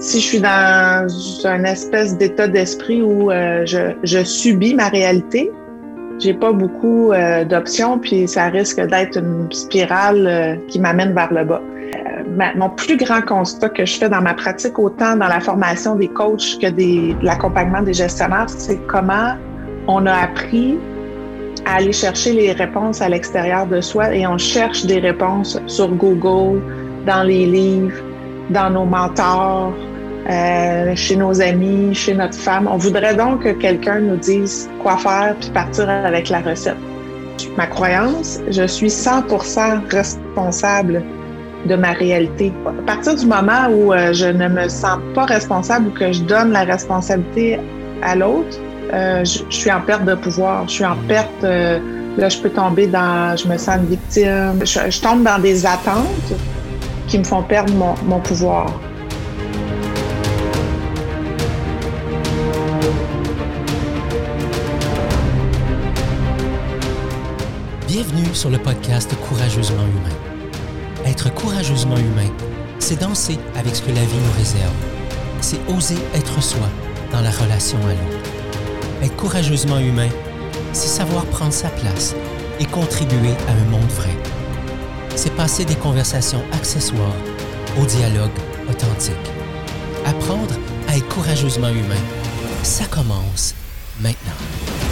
si je suis dans un espèce d'état d'esprit où euh, je, subis ma réalité, j'ai pas beaucoup euh, d'options, puis ça risque d'être une spirale euh, qui m'amène vers le bas. mon plus grand constat que je fais dans ma pratique, autant dans la formation des coachs que de l'accompagnement des gestionnaires, c'est comment on a appris à aller chercher les réponses à l'extérieur de soi et on cherche des réponses sur Google, dans les livres, dans nos mentors, euh, chez nos amis, chez notre femme. On voudrait donc que quelqu'un nous dise quoi faire puis partir avec la recette. Ma croyance, je suis 100% responsable de ma réalité. À partir du moment où euh, je ne me sens pas responsable ou que je donne la responsabilité à l'autre, euh, je, suis en perte de pouvoir. Je suis en perte. Là, je peux tomber dans. Je me sens une victime. Je, tombe dans des attentes qui me font perdre mon pouvoir. Sur le podcast Courageusement humain. Être courageusement humain, c'est danser avec ce que la vie nous réserve. C'est oser être soi dans la relation à l'autre. Être courageusement humain, c'est savoir prendre sa place et contribuer à un monde vrai. C'est passer des conversations accessoires au dialogue authentique. Apprendre à être courageusement humain, ça commence maintenant.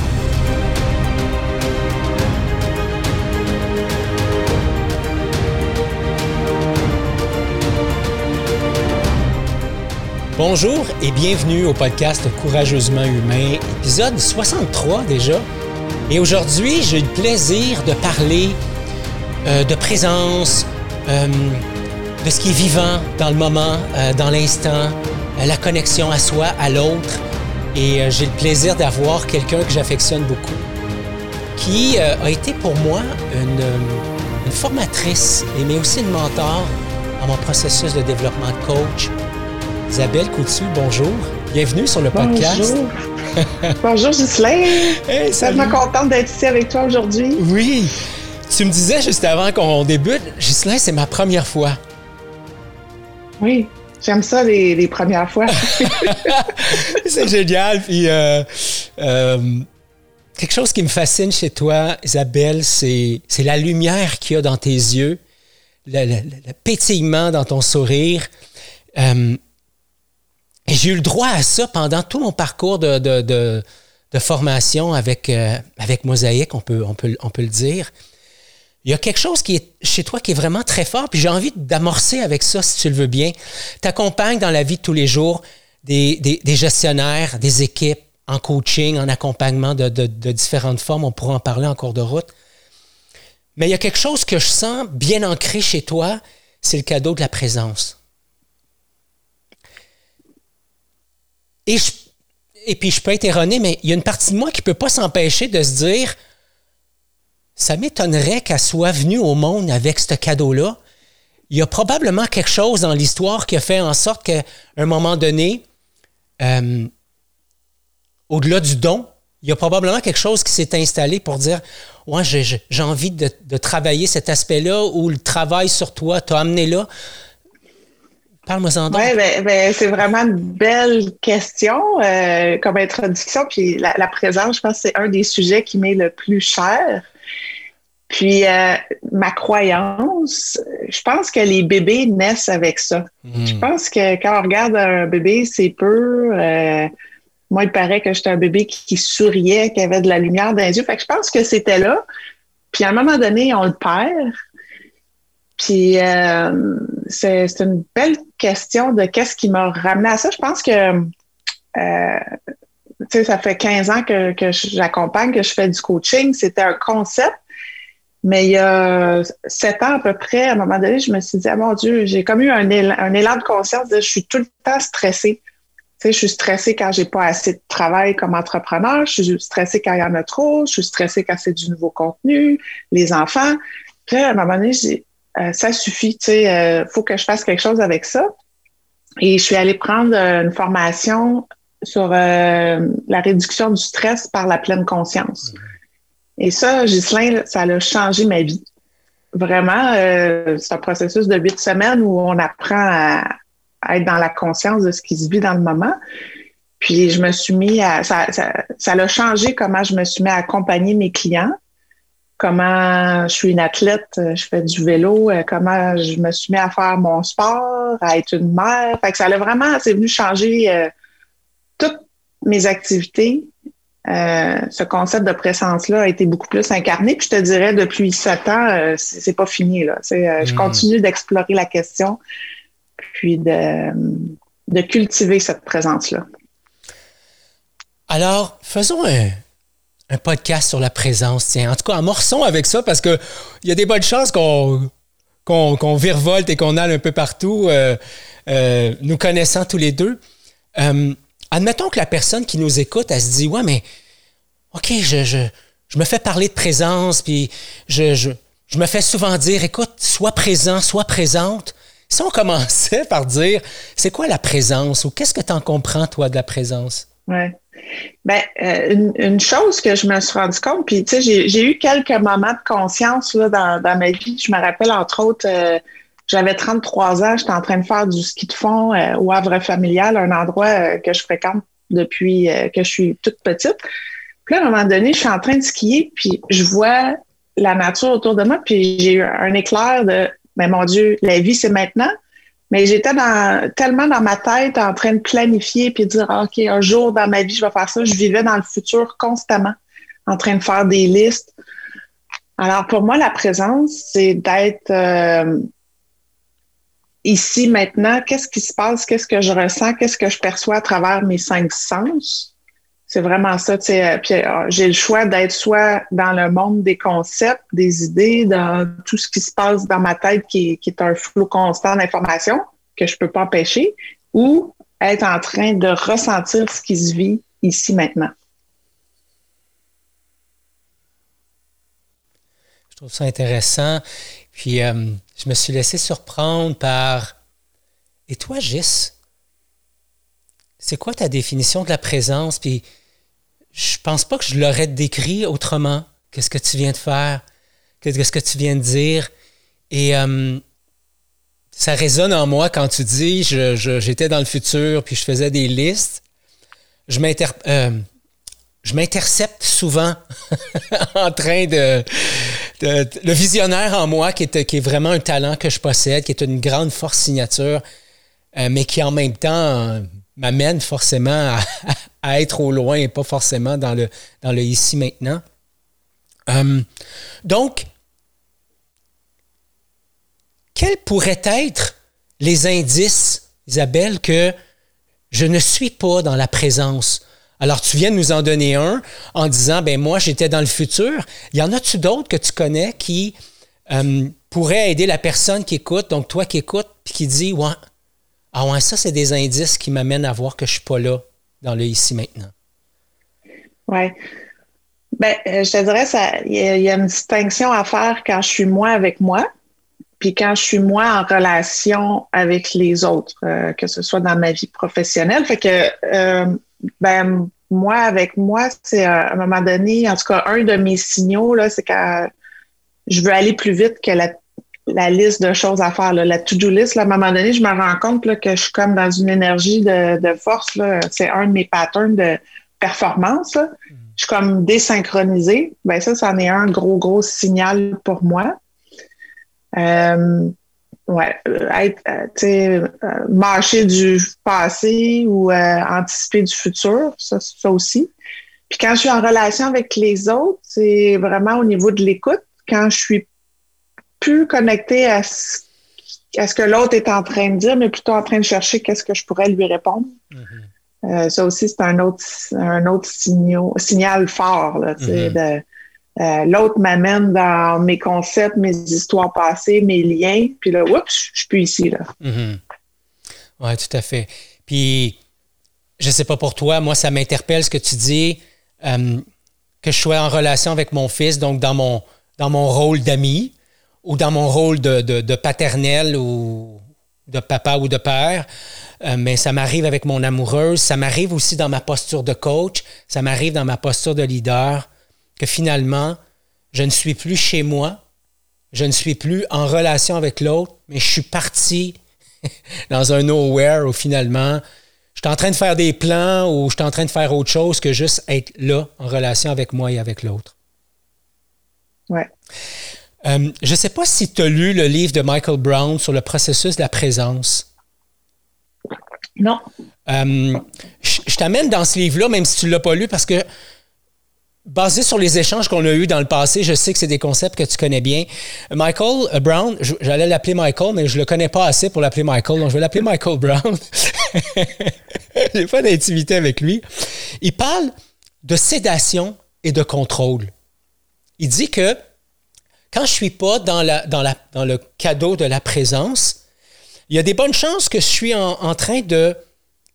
Bonjour et bienvenue au podcast Courageusement Humain, épisode 63 déjà. Et aujourd'hui, j'ai le plaisir de parler euh, de présence, euh, de ce qui est vivant dans le moment, euh, dans l'instant, la connexion à soi, à l'autre. Et j'ai le plaisir d'avoir quelqu'un que j'affectionne beaucoup, qui a été pour moi une, une formatrice, mais aussi une mentor dans mon processus de développement de coach Isabelle Coutu, bonjour. Bienvenue sur le podcast. Bonjour, bonjour Ghislain. Hey, tellement contente d'être ici avec toi aujourd'hui. Oui. Tu me disais juste avant qu'on débute, Ghislain, c'est ma première fois. Oui, j'aime ça les, premières fois. c'est génial. Puis, euh, euh, quelque chose qui me fascine chez toi, Isabelle, c'est la lumière qu'il y a dans tes yeux, le, pétillement dans ton sourire. Euh, et j'ai eu le droit à ça pendant tout mon parcours de, de, de, formation avec, euh, avec Mosaïque, on peut, on, peut, on peut le dire. Il y a quelque chose qui est chez toi qui est vraiment très fort, puis j'ai envie d'amorcer avec ça, si tu le veux bien. Tu accompagnes dans la vie de tous les jours des, des, des gestionnaires, des équipes en coaching, en accompagnement de, de, de, différentes formes. On pourra en parler en cours de route. Mais il y a quelque chose que je sens bien ancré chez toi, c'est le cadeau de la présence. Et, puis, je peux être erroné, mais il y a une partie de moi qui ne peut pas s'empêcher de se dire ça m'étonnerait qu'elle soit venue au monde avec ce cadeau-là. Il y a probablement quelque chose dans l'histoire qui a fait en sorte qu'à un moment donné, euh, au-delà du don, il y a probablement quelque chose qui s'est installé pour dire Ouais, j'ai envie de, de, travailler cet aspect-là ou le travail sur toi t'a amené là. Oui, ben, ben, c'est vraiment une belle question euh, comme introduction. Puis la, présence, je pense que c'est un des sujets qui m'est le plus cher. Puis euh, ma croyance, je pense que les bébés naissent avec ça. Hmm. Je pense que quand on regarde un bébé, c'est peu. Euh, moi, il paraît que j'étais un bébé qui, souriait, qui avait de la lumière dans les yeux. Fait que je pense que c'était là. Puis à un moment donné, on le perd. Puis euh, c'est une belle question de qu'est-ce qui m'a ramené à ça. Je pense que euh, tu sais, ça fait 15 ans que, que j'accompagne, que je fais du coaching. C'était un concept. Mais il y a sept ans à peu près, à un moment donné, je me suis dit, ah mon Dieu, j'ai comme eu un élan, un élan de conscience de je suis tout le temps stressée. Tu sais, je suis stressée quand j'ai pas assez de travail comme entrepreneur, je suis stressée quand il y en a trop, je suis stressée quand c'est du nouveau contenu, les enfants. Puis à un moment donné, j'ai euh, ça suffit, tu sais, euh, faut que je fasse quelque chose avec ça. Et je suis allée prendre euh, une formation sur la réduction du stress par la pleine conscience. Et ça, Ghislain, ça a changé ma vie. Vraiment, c'est un processus de huit semaines où on apprend à, être dans la conscience de ce qui se vit dans le moment. Puis je me suis mis à ça, ça, ça a changé comment je me suis mis à accompagner mes clients, comment je suis une athlète, je fais du vélo, euh, comment je me suis mis à faire mon sport, à être une mère. Fait que ça a vraiment, c'est venu changer euh, toutes mes activités. Euh, ce concept de présence-là a été beaucoup plus incarné. Puis je te dirais, depuis sept ans, c'est pas fini. Là. Je hmm. continue d'explorer la question, puis de, de cultiver cette présence-là. Alors, faisons un, podcast sur la présence. Tiens, en tout cas, amorçons avec ça parce qu'il y a des bonnes chances qu'on qu'on virevolte et qu'on aille un peu partout, euh, euh, nous connaissant tous les deux. Euh, admettons que la personne qui nous écoute, elle se dit Ouais, mais OK, je, je, je me fais parler de présence, puis je, je, je me fais souvent dire Écoute, sois présent, sois présente. Si on commençait par dire C'est quoi la présence ou qu'est-ce que tu en comprends, toi, de la présence? Ouais. Ben, euh, une, chose que je me suis rendu compte, puis tu sais, j'ai eu quelques moments de conscience là, dans, ma vie. Je me rappelle, entre autres, euh, j'avais 33 ans, j'étais en train de faire du ski de fond euh, au Havre familial, un endroit que je fréquente depuis que je suis toute petite. Puis là, à un moment donné, je suis en train de skier, puis je vois la nature autour de moi, puis j'ai eu un éclair de, mais ben, mon Dieu, la vie, c'est maintenant. Mais j'étais dans, tellement dans ma tête en train de planifier puis de dire, OK, un jour dans ma vie, je vais faire ça. Je vivais dans le futur constamment, en train de faire des listes. Alors, pour moi, la présence, c'est d'être euh, ici maintenant. Qu'est-ce qui se passe? Qu'est-ce que je ressens? Qu'est-ce que je perçois à travers mes cinq sens? C'est vraiment ça. Euh, puis euh, j'ai le choix d'être soit dans le monde des concepts, des idées, dans tout ce qui se passe dans ma tête qui, est un flot constant d'informations que je peux pas empêcher, ou être en train de ressentir ce qui se vit ici maintenant. Je trouve ça intéressant. Puis euh, je me suis laissé surprendre par Et toi, Gis? C'est quoi ta définition de la présence? Puis je pense pas que je l'aurais décrit autrement que ce que tu viens de faire, que ce que tu viens de dire. Et euh, ça résonne en moi quand tu dis j'étais dans le futur puis je faisais des listes. Je euh, m'intercepte souvent en train de, Le visionnaire en moi, qui est, qui est vraiment un talent que je possède, qui est une grande force signature, euh, mais qui en même temps m'amène forcément à, être au loin et pas forcément dans le, dans le ici maintenant. Euh, donc, quels pourraient être les indices, Isabelle, que je ne suis pas dans la présence? Alors, tu viens de nous en donner un en disant, ben moi, j'étais dans le futur. Y en a-tu d'autres que tu connais qui euh, pourraient aider la personne qui écoute, donc toi qui écoutes, puis qui dit, ouais, ah ouais, ça, c'est des indices qui m'amènent à voir que je ne suis pas là dans le ici maintenant. Oui. Ben, euh, je te dirais, il y, a une distinction à faire quand je suis moi avec moi, puis quand je suis moi en relation avec les autres, euh, que ce soit dans ma vie professionnelle. Fait que, euh, ben, moi avec moi, c'est à un moment donné, en tout cas, un de mes signaux, là, c'est quand je veux aller plus vite que la la liste de choses à faire, la to-do list. à un moment donné, je me rends compte que je suis comme dans une énergie de, force. C'est un de mes patterns de performance. Je suis comme désynchronisée. Ben ça, c'en est un gros, gros signal pour moi. Euh, ouais, être, euh, euh, marcher du passé ou anticiper du futur, ça, ça aussi. Puis quand je suis en relation avec les autres, c'est vraiment au niveau de l'écoute. Quand je suis plus connecté à ce, que l'autre est en train de dire, mais plutôt en train de chercher qu'est-ce que je pourrais lui répondre. Mm-hmm. Euh, ça aussi, c'est un autre, un autre signal fort. Mm-hmm. Euh, l'autre m'amène dans mes concepts, mes histoires passées, mes liens, puis là, oups, je suis plus ici. Là. Mm-hmm. Oui, tout à fait. Puis, je sais pas pour toi, moi, ça m'interpelle ce que tu dis, euh, que je sois en relation avec mon fils, donc dans mon, dans mon rôle d'ami, ou dans mon rôle de, paternel ou de papa ou de père, euh, mais ça m'arrive avec mon amoureuse, ça m'arrive aussi dans ma posture de coach, ça m'arrive dans ma posture de leader, que finalement, je ne suis plus chez moi, je ne suis plus en relation avec l'autre, mais je suis parti dans un nowhere où finalement, je suis en train de faire des plans ou je suis en train de faire autre chose que juste être là en relation avec moi et avec l'autre. Ouais. Euh, je ne sais pas si tu as lu le livre de Michael Brown sur le processus de la présence. Non. Euh, je, t'amène dans ce livre-là, même si tu ne l'as pas lu, parce que basé sur les échanges qu'on a eus dans le passé, je sais que c'est des concepts que tu connais bien. Michael euh, Brown, j'allais l'appeler Michael, mais je ne le connais pas assez pour l'appeler Michael, donc je vais l'appeler Michael Brown. J'ai pas d'intimité avec lui. Il parle de sédation et de contrôle. Il dit que quand je suis pas dans, le cadeau de la présence, il y a des bonnes chances que je suis en, train de,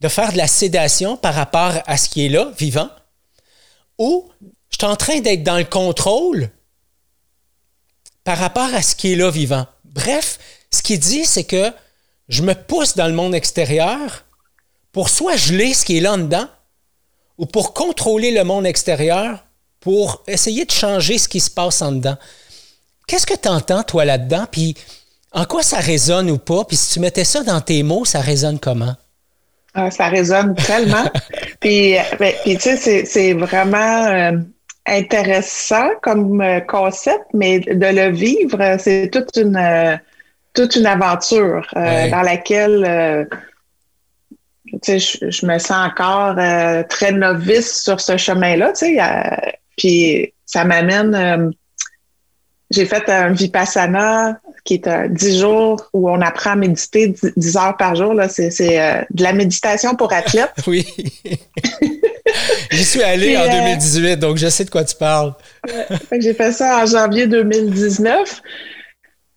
faire de la sédation par rapport à ce qui est là, vivant, ou je suis en train d'être dans le contrôle par rapport à ce qui est là, vivant. Bref, ce qu'il dit, c'est que je me pousse dans le monde extérieur pour soit geler ce qui est là dedans, ou pour contrôler le monde extérieur, pour essayer de changer ce qui se passe en dedans. Qu'est-ce que tu entends, toi, là-dedans? Puis en quoi ça résonne ou pas? Puis si tu mettais ça dans tes mots, ça résonne comment? Ah, ça résonne tellement. puis, ben, puis, tu sais, c'est vraiment euh, intéressant comme euh, concept, mais de le vivre, c'est toute une, euh, toute une aventure dans laquelle tu sais, je, je, me sens encore très novice sur ce chemin-là. Tu sais, puis ça m'amène j'ai fait un Vipassana qui est un 10 jours où on apprend à méditer 10 heures par jour. C'est, euh, de la méditation pour athlètes. oui. J'y suis allé en 2018, euh, donc je sais de quoi tu parles. j'ai fait ça en janvier 2019.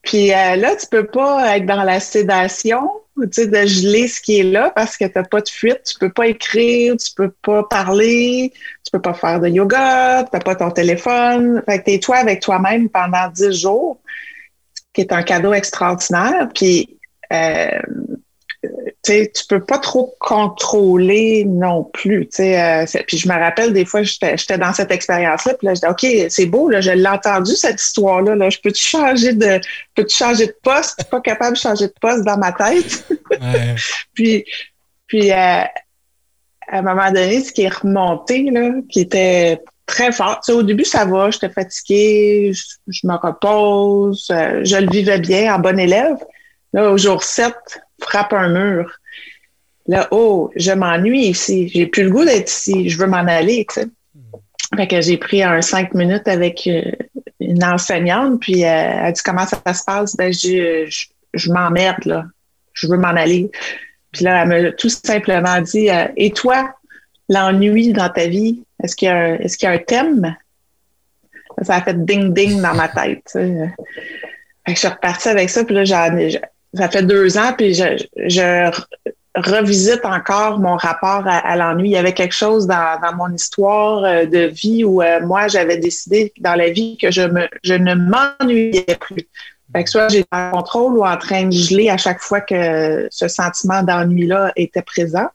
Puis euh, là, tu peux pas être dans la sédation de geler ce qui est là parce que tu n'as pas de fuite, tu peux pas écrire, tu peux pas parler, tu peux pas faire de yoga, tu n'as pas ton téléphone. Fait que tu es toi avec toi-même pendant dix jours, qui est un cadeau extraordinaire. Puis euh, tu tu peux pas trop contrôler non plus. Euh, puis je me rappelle des fois, j'étais dans cette expérience-là, puis là, je disais, OK, c'est beau, là, je l'ai entendu, cette histoire-là. Là, je peux-tu changer de peux changer de poste? Je suis pas capable de changer de poste dans ma tête. puis puis euh, à un moment donné, ce qui est remonté, là, qui était très fort. au début, ça va, j'étais fatiguée, je, me repose, euh, je le vivais bien en bon élève. Là, au jour 7, frappe un mur. Là, oh, je m'ennuie ici. J'ai plus le goût d'être ici. Je veux m'en aller, tu sais. Fait que j'ai pris un cinq minutes avec euh, une enseignante, puis euh, elle a dit comment ça, se passe? Ben, je, je, m'emmerde, là. Je veux m'en aller. Puis là, elle m'a tout simplement dit euh, Et toi, l'ennui dans ta vie, est-ce qu'il y, a un, est-ce qu'il y a un thème? Ça a fait ding-ding dans ma tête. Fait que je suis repartie avec ça, puis là, j'en, ça fait deux ans, puis je, revisite encore mon rapport à, l'ennui. Il y avait quelque chose dans, mon histoire euh, de vie où euh, moi, j'avais décidé dans la vie que je, ne m'ennuyais plus. Fait soit j'étais en contrôle ou en train de geler à chaque fois que ce sentiment d'ennui-là était présent.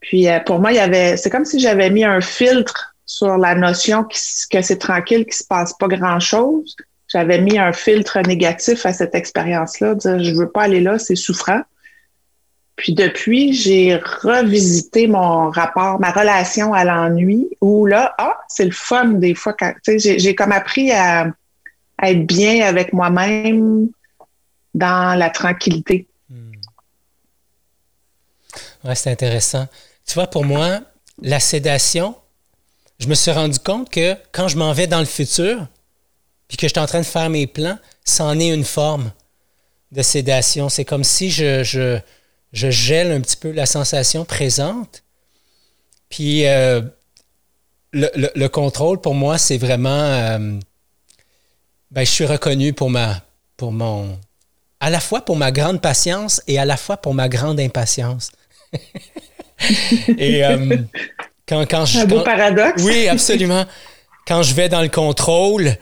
Puis euh, pour moi, il y avait, c'est comme si j'avais mis un filtre sur la notion que c'est tranquille, qu'il se passe pas grand-chose j'avais mis un filtre négatif à cette expérience-là, dire je veux pas aller là, c'est souffrant. Puis depuis, j'ai revisité mon rapport, ma relation à l'ennui, où là, ah, c'est le fun des fois. J'ai comme appris à, être bien avec moi-même dans la tranquillité. Hmm. Ouais, c'est intéressant. Tu vois, pour moi, la sédation, je me suis rendu compte que quand je m'en vais dans le futur, puis que je suis en train de faire mes plans, c'en est une forme de sédation. C'est comme si je, je, je, gèle un petit peu la sensation présente. Puis euh, le, le, contrôle, pour moi, c'est vraiment... Euh, ben, je suis reconnu pour ma... pour mon... à la fois pour ma grande patience et à la fois pour ma grande impatience. et euh, quand, quand je... Un beau paradoxe. Oui, absolument. Quand je vais dans le contrôle,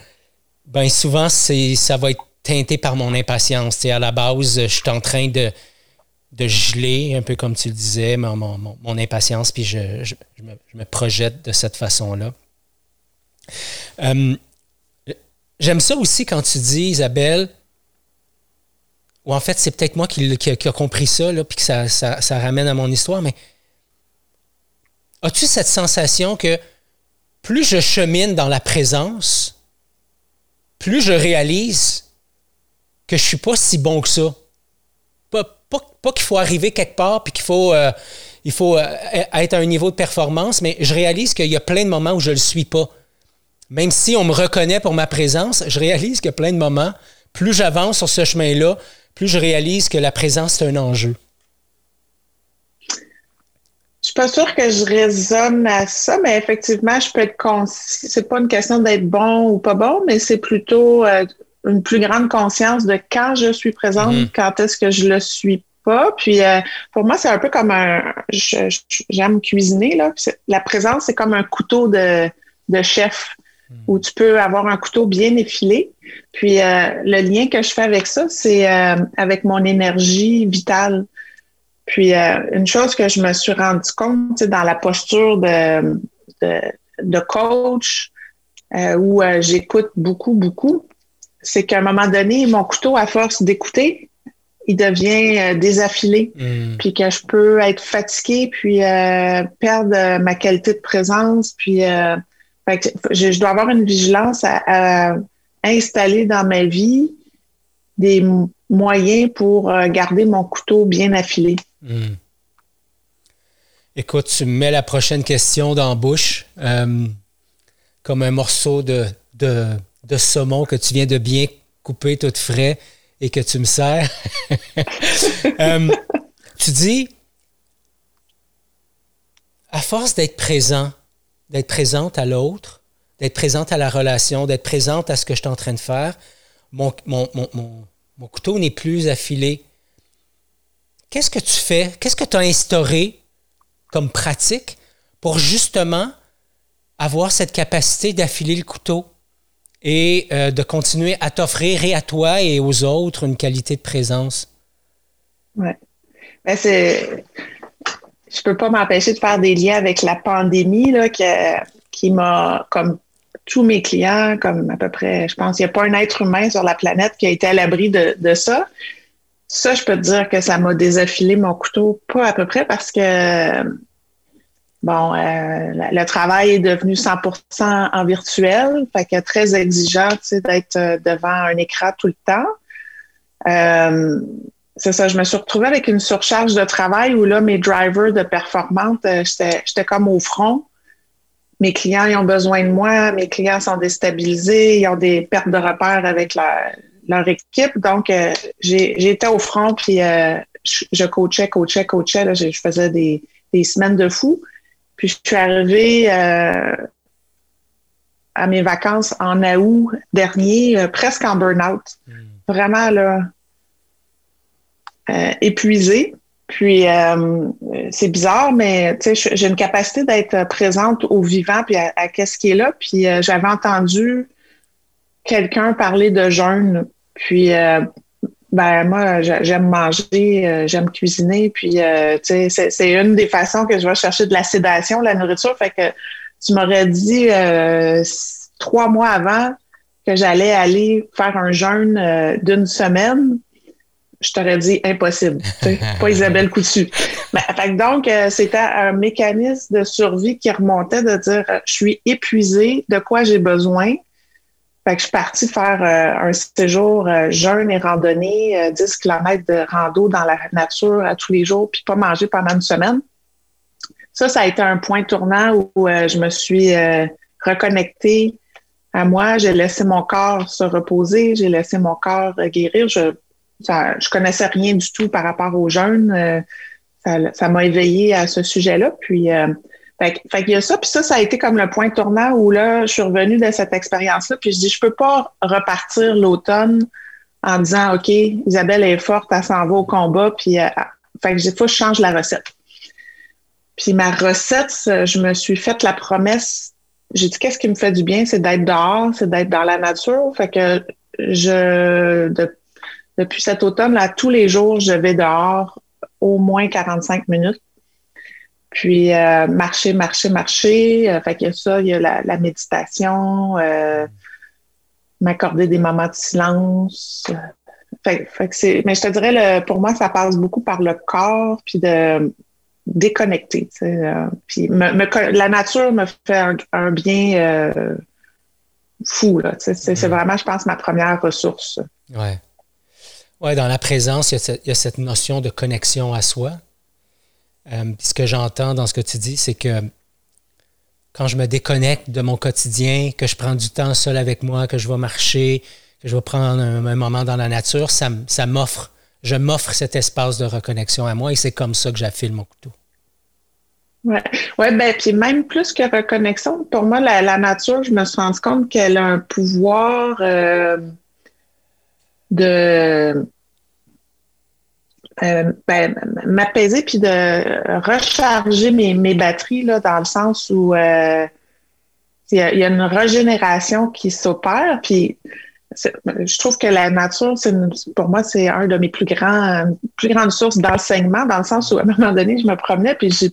ben souvent, c'est, ça va être teinté par mon impatience. à la base, je suis en train de, de geler, un peu comme tu le disais, mon, impatience, puis je, me, projette de cette façon-là. Euh, j'aime ça aussi quand tu dis, Isabelle, ou en fait, c'est peut-être moi qui, qui, a compris ça, là, puis que ça, ramène à mon histoire, mais as-tu cette sensation que plus je chemine dans la présence, plus je réalise que je suis pas si bon que ça. Pas, pas, pas qu'il faut arriver quelque part puis qu'il faut, euh, il faut euh, être à un niveau de performance, mais je réalise qu'il y a plein de moments où je ne le suis pas. Même si on me reconnaît pour ma présence, je réalise qu'il y a plein de moments, plus j'avance sur ce chemin-là, plus je réalise que la présence, c'est un enjeu. Je suis pas sûre que je résonne à ça, mais effectivement, je peux être conscient. C'est pas une question d'être bon ou pas bon, mais c'est plutôt euh, une plus grande conscience de quand je suis présente, mhm. quand est-ce que je le suis pas. Puis euh, pour moi, c'est un peu comme un. J'aime cuisiner là. La présence, c'est comme un couteau de, de chef mhm. où tu peux avoir un couteau bien effilé. Puis euh, le lien que je fais avec ça, c'est avec mon énergie vitale. Puis euh, une chose que je me suis rendu compte dans la posture de, de, coach euh, où euh, j'écoute beaucoup, beaucoup, c'est qu'à un moment donné, mon couteau, à force d'écouter, il devient désaffilé. Hmm. Puis que je peux être fatiguée, puis perdre ma qualité de présence. Puis je, dois avoir une vigilance à installer dans ma vie des moyens pour garder mon couteau bien affilé. Hmm. Écoute, tu me mets la prochaine question dans la bouche, euh, comme un morceau de, de, saumon que tu viens de bien couper tout frais et que tu me sers. Euh, tu dis, à force d'être présent, d'être présente à l'autre, d'être présente à la relation, d'être présente à ce que je suis en train de faire, mon, mon, mon, mon couteau n'est plus affilé Qu'est-ce que tu fais? Qu'est-ce que tu as instauré comme pratique pour justement avoir cette capacité d'affiler le couteau et euh, de continuer à t'offrir et à toi et aux autres une qualité de présence? Oui. Ben c'est. Je peux pas m'empêcher de faire des liens avec la pandémie là, qui, m'a, comme tous mes clients, comme à peu près, je pense, il n'y a pas un être humain sur la planète qui a été à l'abri de, de ça. Ça, je peux te dire que ça m'a désaffilé mon couteau, pas à peu près, parce que bon, euh, le travail est devenu 100% en virtuel, fait que très exigeant, tu sais, d'être euh, devant un écran tout le temps. Euh, c'est ça, je me suis retrouvée avec une surcharge de travail où là, mes drivers de performance, j'étais comme au front. Mes clients, ils ont besoin de moi, mes clients sont déstabilisés, ils ont des pertes de repères avec la, leur équipe. Donc, euh, j'étais au front, puis euh, je, coachais, coachais, coachais. Là, je, faisais des, semaines de fou. Puis, je suis arrivée euh, à mes vacances en août dernier, presque en burn-out. Hmm. Vraiment, là, épuisée. Puis, c'est bizarre, mais j'ai une capacité d'être présente au vivant, puis à, à qu'est-ce qui est là. Puis, j'avais entendu quelqu'un parler de jeûne. Puis, euh, ben moi, j'aime manger, euh, j'aime cuisiner. Puis, euh, tu sais, c'est une des façons que je vais chercher de la sédation, la nourriture. Fait que tu m'aurais dit trois mois avant que j'allais aller faire un jeûne d'une semaine. Je t'aurais dit impossible. pas Isabelle Coutu. Ben, fait donc, c'était un mécanisme de survie qui remontait de dire je suis épuisée, de quoi j'ai besoin? Fait que je suis partie faire euh, un séjour euh, jeûne et randonnée, 10 euh, km de rando dans la nature à tous les jours, puis pas manger pendant une semaine. Ça, ça a été un point tournant où je me suis reconnectée à moi. J'ai laissé mon corps se reposer, j'ai laissé mon corps guérir. Je ça, je connaissais rien du tout par rapport au jeûne. ça m'a éveillée à ce sujet-là. Puis fait, fait qu'il y a ça, puis ça, ça a été comme le point tournant où là, je suis revenue de cette expérience-là, puis je dis, je peux pas repartir l'automne en disant, OK, Isabelle est forte, elle s'en va au combat, puis euh, fait que il faut que je change la recette. Puis ma recette, je me suis faite la promesse, j'ai dit, qu'est-ce qui me fait du bien, c'est d'être dehors, c'est d'être dans la nature. Fait que je, depuis cet automne, là, tous les jours, je vais dehors au moins 45 minutes puis euh, marcher, marcher, marcher. Euh, fait a ça, il y a la, méditation, euh, m'accorder des moments de silence. fait, fait mais je te dirais, le, pour moi, ça passe beaucoup par le corps, puis de déconnecter. Euh, puis la nature me fait un, bien euh, fou. C'est mm-hmm. vraiment, je pense, ma première ressource. Ouais. Ouais, dans la présence, il y, a cette, notion de connexion à soi. Euh, ce que j'entends dans ce que tu dis, c'est que quand je me déconnecte de mon quotidien, que je prends du temps seul avec moi, que je vais marcher, que je vais prendre un, moment dans la nature, ça, m'offre, je m'offre cet espace de reconnexion à moi et c'est comme ça que j'affile mon couteau. Oui, ouais, ben, puis même plus que reconnexion, pour moi, la, nature, je me suis rendu compte qu'elle a un pouvoir euh, de euh, ben, m'apaiser puis de recharger mes, batteries là, dans le sens où euh, il y, a une régénération qui s'opère. Puis je trouve que la nature, pour moi, c'est un de mes plus grands, plus grandes sources d'enseignement, dans le sens où à un moment donné, je me promenais, puis j'ai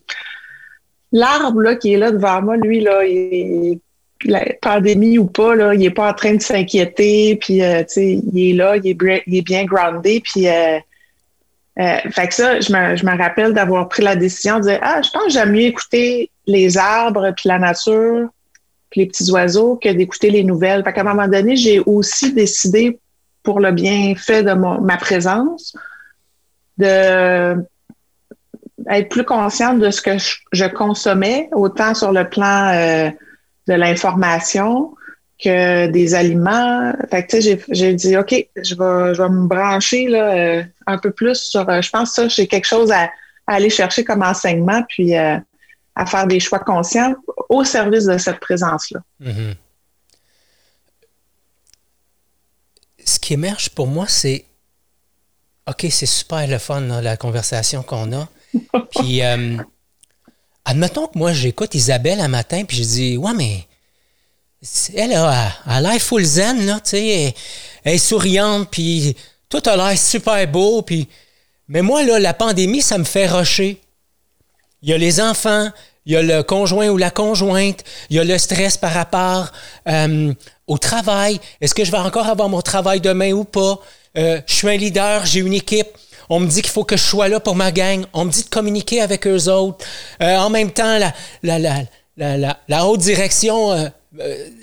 l'arbre qui est là devant moi, lui, là, il la pandémie ou pas, là, il est pas en train de s'inquiéter, puis euh, il est là, il est, il est bien groundé, puis euh, fait que ça, je me, je me rappelle d'avoir pris la décision de dire Ah, je pense que j'aime mieux écouter les arbres, puis la nature, les petits oiseaux que d'écouter les nouvelles. Fait qu'à un moment donné, j'ai aussi décidé, pour le bienfait de ma présence, de être plus consciente de ce que je, consommais, autant sur le plan euh, de l'information que des aliments. Fait que, tu sais, j'ai dit, OK, je vais, je vais me brancher là, euh, un peu plus sur, euh, je pense que ça, j'ai quelque chose à, aller chercher comme enseignement, puis à faire des choix conscients au service de cette présence-là. Mm-hmm. Ce qui émerge pour moi, c'est OK, c'est super le fun, la conversation qu'on a. Puis, euh, admettons que moi, j'écoute Isabelle un matin, puis je dis Ouais, mais elle a, a l'air full zen, là, tu sais, elle, est souriante, puis tout a l'air super beau, puis. Mais moi, là, la pandémie, ça me fait rocher. Il y a les enfants, il y a le conjoint ou la conjointe, il y a le stress par rapport euh, au travail. Est-ce que je vais encore avoir mon travail demain ou pas? Euh, je suis un leader, j'ai une équipe. On me dit qu'il faut que je sois là pour ma gang. On me dit de communiquer avec eux autres. Euh, en même temps, la, la, la, la haute direction euh,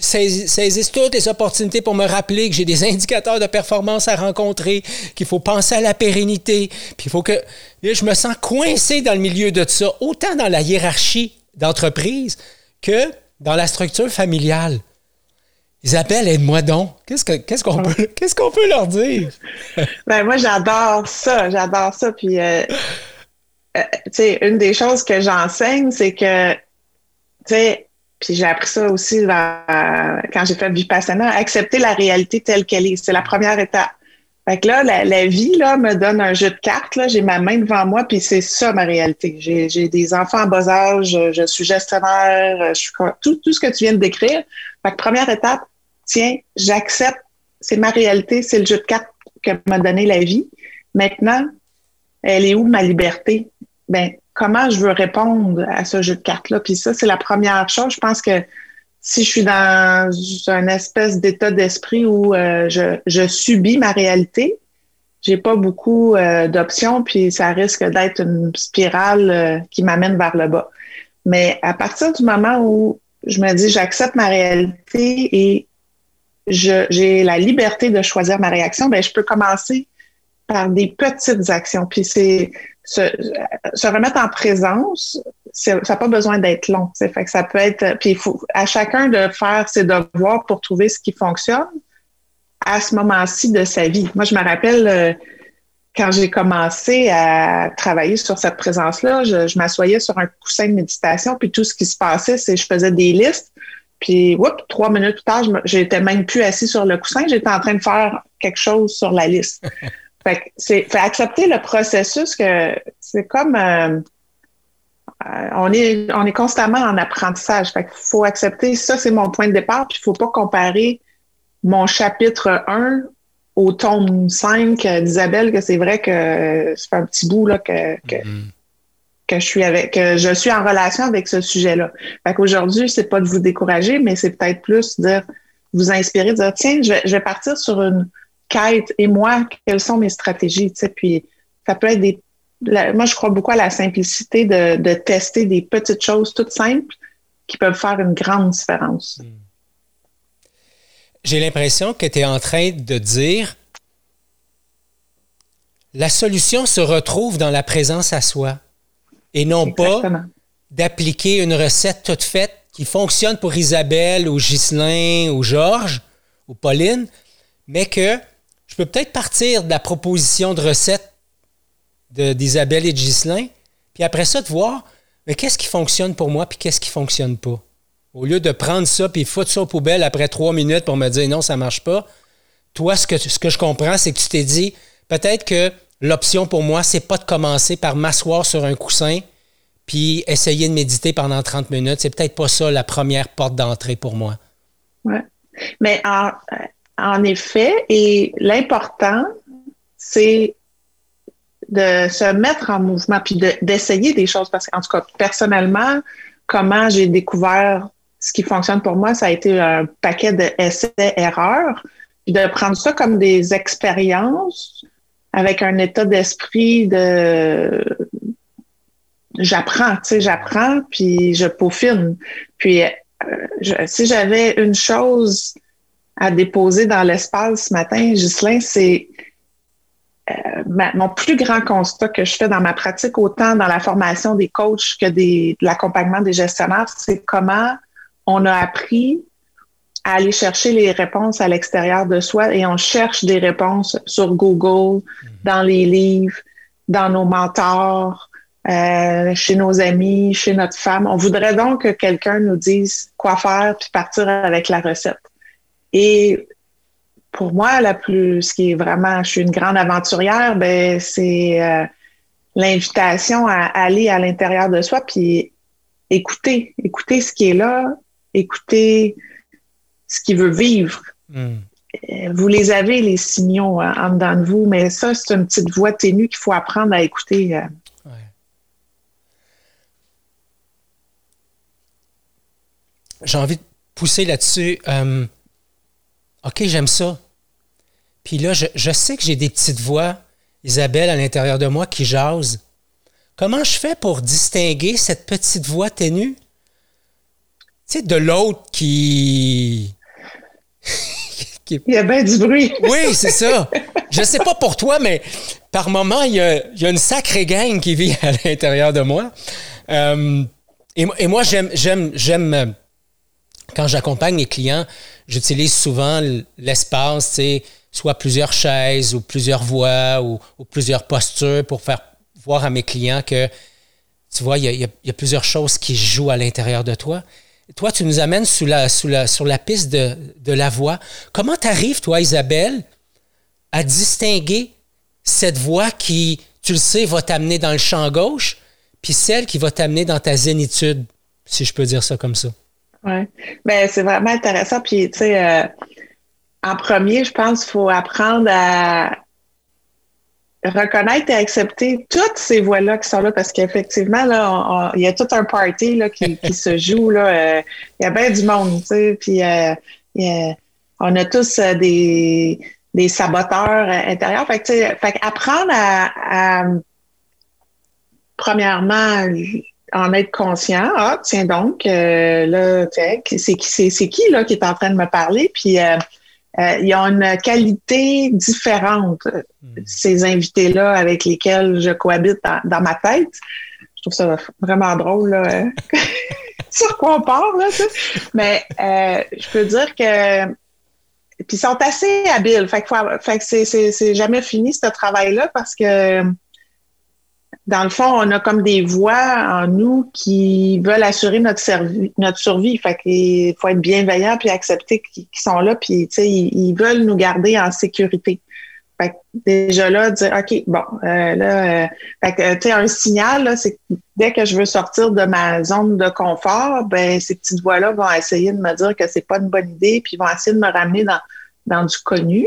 saisissent toutes les opportunités pour me rappeler que j'ai des indicateurs de performance à rencontrer, qu'il faut penser à la pérennité, puis il faut que je me sens coincé dans le milieu de ça, autant dans la hiérarchie d'entreprise que dans la structure familiale. Isabelle, aide-moi donc. Qu'est-ce qu'on qu'est-ce qu'on peut, qu'est-ce qu'on peut leur dire? ben, moi, j'adore ça. J'adore ça. Puis, euh, euh, tu sais, une des choses que j'enseigne, c'est que, tu sais, j'ai appris ça aussi quand j'ai fait Vipassana, accepter la réalité telle qu'elle est. C'est la première étape. Fait que là, la, vie là, me donne un jeu de cartes. Là. J'ai ma main devant moi, puis c'est ça ma réalité. J'ai, des enfants en bas âge, je suis gestionnaire, je suis tout, tout ce que tu viens de décrire. Fait que première étape, tiens, j'accepte, c'est ma réalité, c'est le jeu de cartes que m'a donné la vie. Maintenant, elle est où ma liberté? Ben, comment je veux répondre à ce jeu de cartes-là? Puis ça, c'est la première chose. Je pense que si je suis dans un espèce d'état d'esprit où euh, je, subis ma réalité, j'ai pas beaucoup euh, d'options, puis ça risque d'être une spirale euh, qui m'amène vers le bas. Mais à partir du moment où je me dis j'accepte ma réalité et j'ai la liberté de choisir ma réaction, ben je peux commencer par des petites actions. Puis c'est se, remettre en présence, ça n'a pas besoin d'être long. Fait que ça peut être. Puis il faut à chacun de faire ses devoirs pour trouver ce qui fonctionne à ce moment-ci de sa vie. Moi, je me rappelle euh, quand j'ai commencé à travailler sur cette présence-là, je, m'assoyais sur un coussin de méditation, puis tout ce qui se passait, c'est je faisais des listes. Puis, oups, trois minutes plus tard, je n'étais même plus assis sur le coussin, j'étais en train de faire quelque chose sur la liste. Fait c'est accepter le processus que c'est comme euh, euh, on est on est constamment en apprentissage. Fait faut accepter ça, c'est mon point de départ, puis il faut pas comparer mon chapitre 1 au tome 5 d'Isabelle, que c'est vrai que c'est un petit bout là, que, que, mm-hmm. que, je suis avec que je suis en relation avec ce sujet-là. Fait qu'aujourd'hui, c'est pas de vous décourager, mais c'est peut-être plus de vous inspirer, de dire tiens, je vais, je vais partir sur une quête et moi, quelles sont mes stratégies, tu sais, puis ça peut être des moi, je crois beaucoup à la simplicité de, de, tester des petites choses toutes simples qui peuvent faire une grande différence. Hmm. J'ai l'impression que tu es en train de dire la solution se retrouve dans la présence à soi et non pas d'appliquer une recette toute faite qui fonctionne pour Isabelle ou Ghislain ou Georges ou Pauline, mais que je peux peut-être partir de la proposition de recette d'Isabelle et de Ghislain, puis après ça, de voir, mais qu'est-ce qui fonctionne pour moi, puis qu'est-ce qui fonctionne pas? Au lieu de prendre ça, puis foutre ça aux poubelles après trois minutes pour me dire non, ça marche pas, toi, ce que, je comprends, c'est que tu t'es dit, peut-être que l'option pour moi, c'est pas de commencer par m'asseoir sur un coussin, puis essayer de méditer pendant 30 minutes, c'est peut-être pas ça la première porte d'entrée pour moi. Oui. Mais en, effet, et l'important, c'est de se mettre en mouvement, puis d'essayer des choses. Parce qu'en tout cas, personnellement, comment j'ai découvert ce qui fonctionne pour moi, ça a été un paquet d'essais-erreurs, puis de prendre ça comme des expériences avec un état d'esprit de j'apprends, tu sais, j'apprends, puis je peaufine. Puis euh, si j'avais une chose à déposer dans l'espace ce matin, Ghislain, c'est euh, mon plus grand constat que je fais dans ma pratique, autant dans la formation des coachs que des, de l'accompagnement des gestionnaires, c'est comment on a appris à aller chercher les réponses à l'extérieur de soi et on cherche des réponses sur Google, mm-hmm. dans les livres, dans nos mentors, euh, chez nos amis, chez notre femme. On voudrait donc que quelqu'un nous dise quoi faire puis partir avec la recette. Et pour moi, la plus, ce qui est vraiment, je suis une grande aventurière, ben c'est euh, l'invitation à aller à l'intérieur de soi puis écouter, écouter ce qui est là, écouter ce qui veut vivre. Hmm. Euh, vous les avez, les signaux hein, en dedans de vous, mais ça, c'est une petite voix ténue qu'il faut apprendre à écouter. j'ai envie de pousser là-dessus. Euh, OK, j'aime ça. Puis là, je, sais que j'ai des petites voix, Isabelle, à l'intérieur de moi qui jasent. Comment je fais pour distinguer cette petite voix ténue? Tu sais, de l'autre qui... Il y a bien du bruit. oui, c'est ça. Je sais pas pour toi, mais par moment, il y a, une sacrée gang qui vit à l'intérieur de moi. Euh, et, et, moi, j'aime, j'aime, j'aime quand j'accompagne les clients, j'utilise souvent l'espace, sais, soit plusieurs chaises ou plusieurs voix ou, plusieurs postures pour faire voir à mes clients que, tu vois, il y a, plusieurs choses qui jouent à l'intérieur de toi. toi, tu nous amènes sur la piste de, de la voix. Comment tu arrives, toi, Isabelle, à distinguer cette voix qui, tu le sais, va t'amener dans le champ gauche, puis celle qui va t'amener dans ta zénitude, si je peux dire ça comme ça? Oui. Ben, c'est vraiment intéressant. Puis, tu sais, euh, en premier, je pense qu'il faut apprendre à reconnaître et accepter toutes ces voix-là qui sont là parce qu'effectivement, là, il y a tout un party là, qui, se joue. Euh, il y a bien du monde, tu sais, puis euh, on a tous des, des saboteurs intérieurs. Fait que, fait apprendre à premièrement, en être conscient. Ah, tiens donc, euh, là, c'est qui, c'est, qui là qui est en train de me parler? Puis euh, euh, ils ont une qualité différente, hmm. ces invités-là avec lesquels je cohabite dans, ma tête. Je trouve ça vraiment drôle, là, hein. sur quoi on parle, là, Mais je peux dire que puis ils sont assez habiles. Fait que, fait que c'est, c'est jamais fini ce travail-là parce que dans le fond, on a comme des voix en nous qui veulent assurer notre, survie. Fait qu'il faut être bienveillant puis accepter qu'ils sont là, puis ils veulent nous garder en sécurité. Fait que déjà là, dire OK, bon, euh, là, euh, fait que, tu sais, un signal, là, c'est que dès que je veux sortir de ma zone de confort, ben ces petites voix-là vont essayer de me dire que c'est pas une bonne idée, puis vont essayer de me ramener dans, dans du connu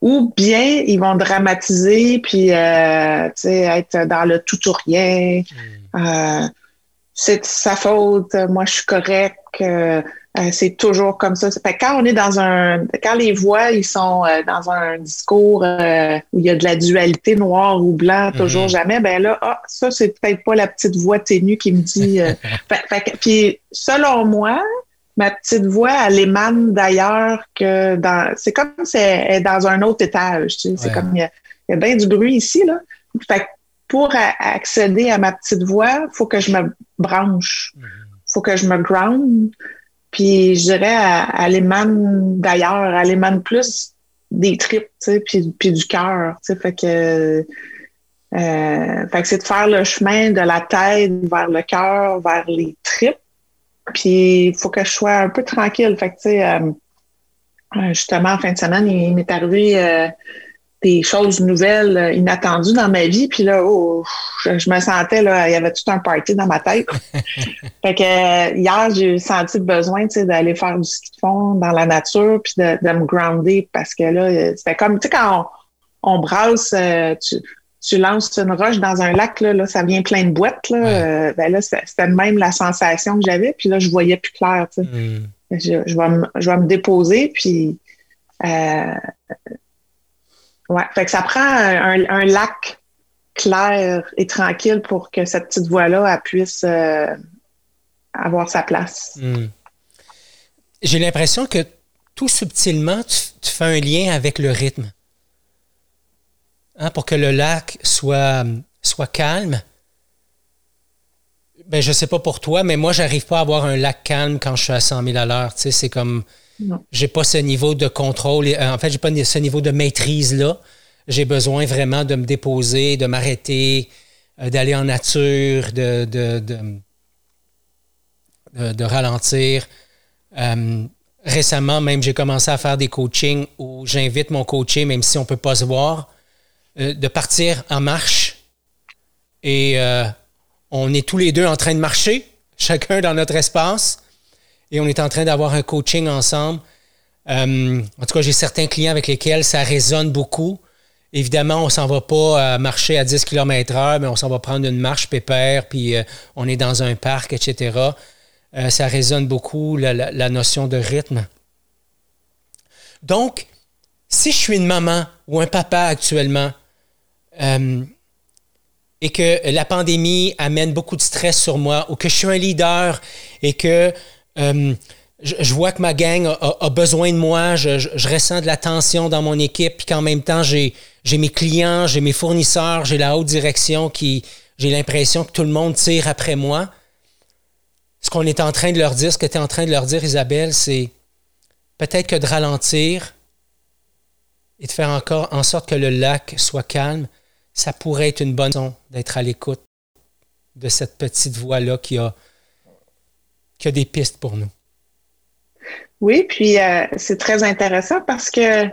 ou bien ils vont dramatiser puis euh, être dans le tout ou rien. Hmm. Euh, c'est sa faute, moi je suis correct. Euh, Euh, c'est toujours comme ça. Fait quand on est dans un, quand les voix ils sont euh, dans un discours euh, où il y a de la dualité noir ou blanc, toujours mhm. jamais, ben là, ah, ça c'est peut-être pas la petite voix ténue qui me dit. fait, puis selon moi, ma petite voix, elle émane d'ailleurs que dans. C'est comme si elle est dans un autre étage. Tu sais, c'est comme il y, a, bien du bruit ici là. Fait pour accéder à ma petite voix, faut que je me branche, mhm. faut que je me ground. Puis je dirais, à, l'émane d'ailleurs, à l'émane plus des tripes, tu sais, puis, puis du cœur, tu sais, fait que, euh, fait que c'est de faire le chemin de la tête vers le cœur, vers les tripes. Puis il faut que je sois un peu tranquille. Fait que, tu sais, euh, justement, en fin de semaine, il m'est arrivé euh, des choses nouvelles, euh, inattendues dans ma vie. Puis là, oh, je, me sentais, là, il y avait tout un party dans ma tête. fait que euh, hier, j'ai senti le besoin, tu sais, d'aller faire du ski de fond dans la nature, puis de, me grounder parce que là, euh, c'était comme, tu sais, quand on, brasse, tu, lances une roche dans un lac, là, là ça vient plein de boîtes, là. ben là, c'était même la sensation que j'avais. Puis là, je voyais plus clair, tu. Hmm. Je, je, vais me, je vais me déposer, puis... Euh, Ouais, fait que ça prend un, lac clair et tranquille pour que cette petite voix-là puisse euh, avoir sa place. Hmm. J'ai l'impression que tout subtilement, tu, fais un lien avec le rythme. Hein, pour que le lac soit, soit calme. Ben, je sais pas pour toi, mais moi, j'arrive pas à avoir un lac calme quand je suis à 100 000 à l'heure. Tu sais, c'est comme j'ai pas ce niveau de contrôle. Euh, en fait, j'ai pas ce niveau de maîtrise-là. J'ai besoin vraiment de me déposer, de m'arrêter, euh, d'aller en nature, de, de, ralentir. Euh, récemment, même, j'ai commencé à faire des coachings où j'invite mon coaché, même si on ne peut pas se voir, de partir en marche. Et on est tous les deux en train de marcher, chacun dans notre espace et on est en train d'avoir un coaching ensemble. Euh, en tout cas, j'ai certains clients avec lesquels ça résonne beaucoup. Évidemment, on s'en va pas marcher à 10 km heure, mais on s'en va prendre une marche pépère, puis euh, on est dans un parc, etc. Euh, ça résonne beaucoup, la, notion de rythme. Donc, si je suis une maman ou un papa actuellement, et que la pandémie amène beaucoup de stress sur moi, ou que je suis un leader et que euh, je, vois que ma gang a, besoin de moi, je, ressens de la tension dans mon équipe, puis qu'en même temps, j'ai mes clients, j'ai mes fournisseurs, j'ai la haute direction qui, j'ai l'impression que tout le monde tire après moi. Ce qu'on est en train de leur dire, ce que tu es en train de leur dire, Isabelle, c'est peut-être que de ralentir et de faire encore en sorte que le lac soit calme, ça pourrait être une bonne raison d'être à l'écoute de cette petite voix-là qui a qu'il y a des pistes pour nous. Oui, puis euh, c'est très intéressant parce que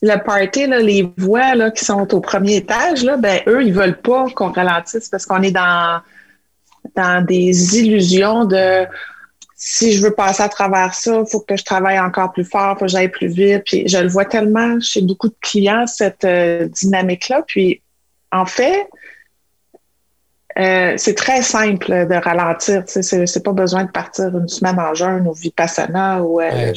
le party, les voix là, qui sont au premier étage, là, ben, eux, ils veulent pas qu'on ralentisse parce qu'on est dans, dans des illusions de si je veux passer à travers ça, il faut que je travaille encore plus fort, il faut que j'aille plus vite. Puis je le vois tellement chez beaucoup de clients, cette euh, dynamique-là. Puis en fait, euh, c'est très simple de ralentir. C'est pas besoin de partir une semaine en jeûne ou vipassana ou euh,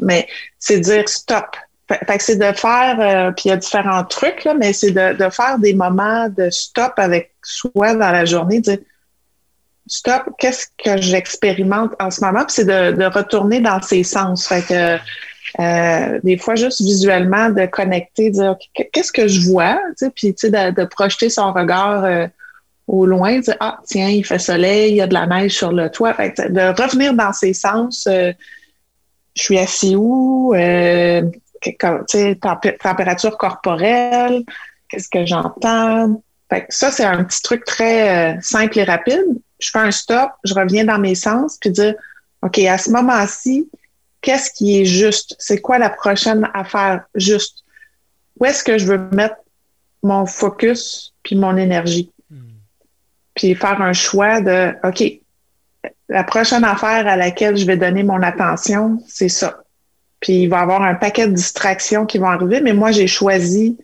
mais c'est dire stop. Fait, que c'est de faire, euh, puis il y a différents trucs, là, mais c'est de, de, faire des moments de stop avec soi dans la journée, dire stop, qu'est-ce que j'expérimente en ce moment, puis c'est de, retourner dans ses sens. Fait que euh, des fois, juste visuellement, de connecter, dire qu'est-ce que je vois, puis de, projeter son regard au loin, dire Ah, tiens, il fait soleil, il y a de la neige sur le toit. de revenir dans ses sens, euh, je suis assis où, euh, température corporelle, qu'est-ce que j'entends? ça, c'est un petit truc très euh, simple et rapide. Je fais un stop, je reviens dans mes sens, puis dire OK, à ce moment-ci, qu'est-ce qui est juste? C'est quoi la prochaine affaire juste? Où est-ce que je veux mettre mon focus puis mon énergie? puis faire un choix de, OK, la prochaine affaire à laquelle je vais donner mon attention, c'est ça. Puis il va y avoir un paquet de distractions qui vont arriver, mais moi, j'ai choisi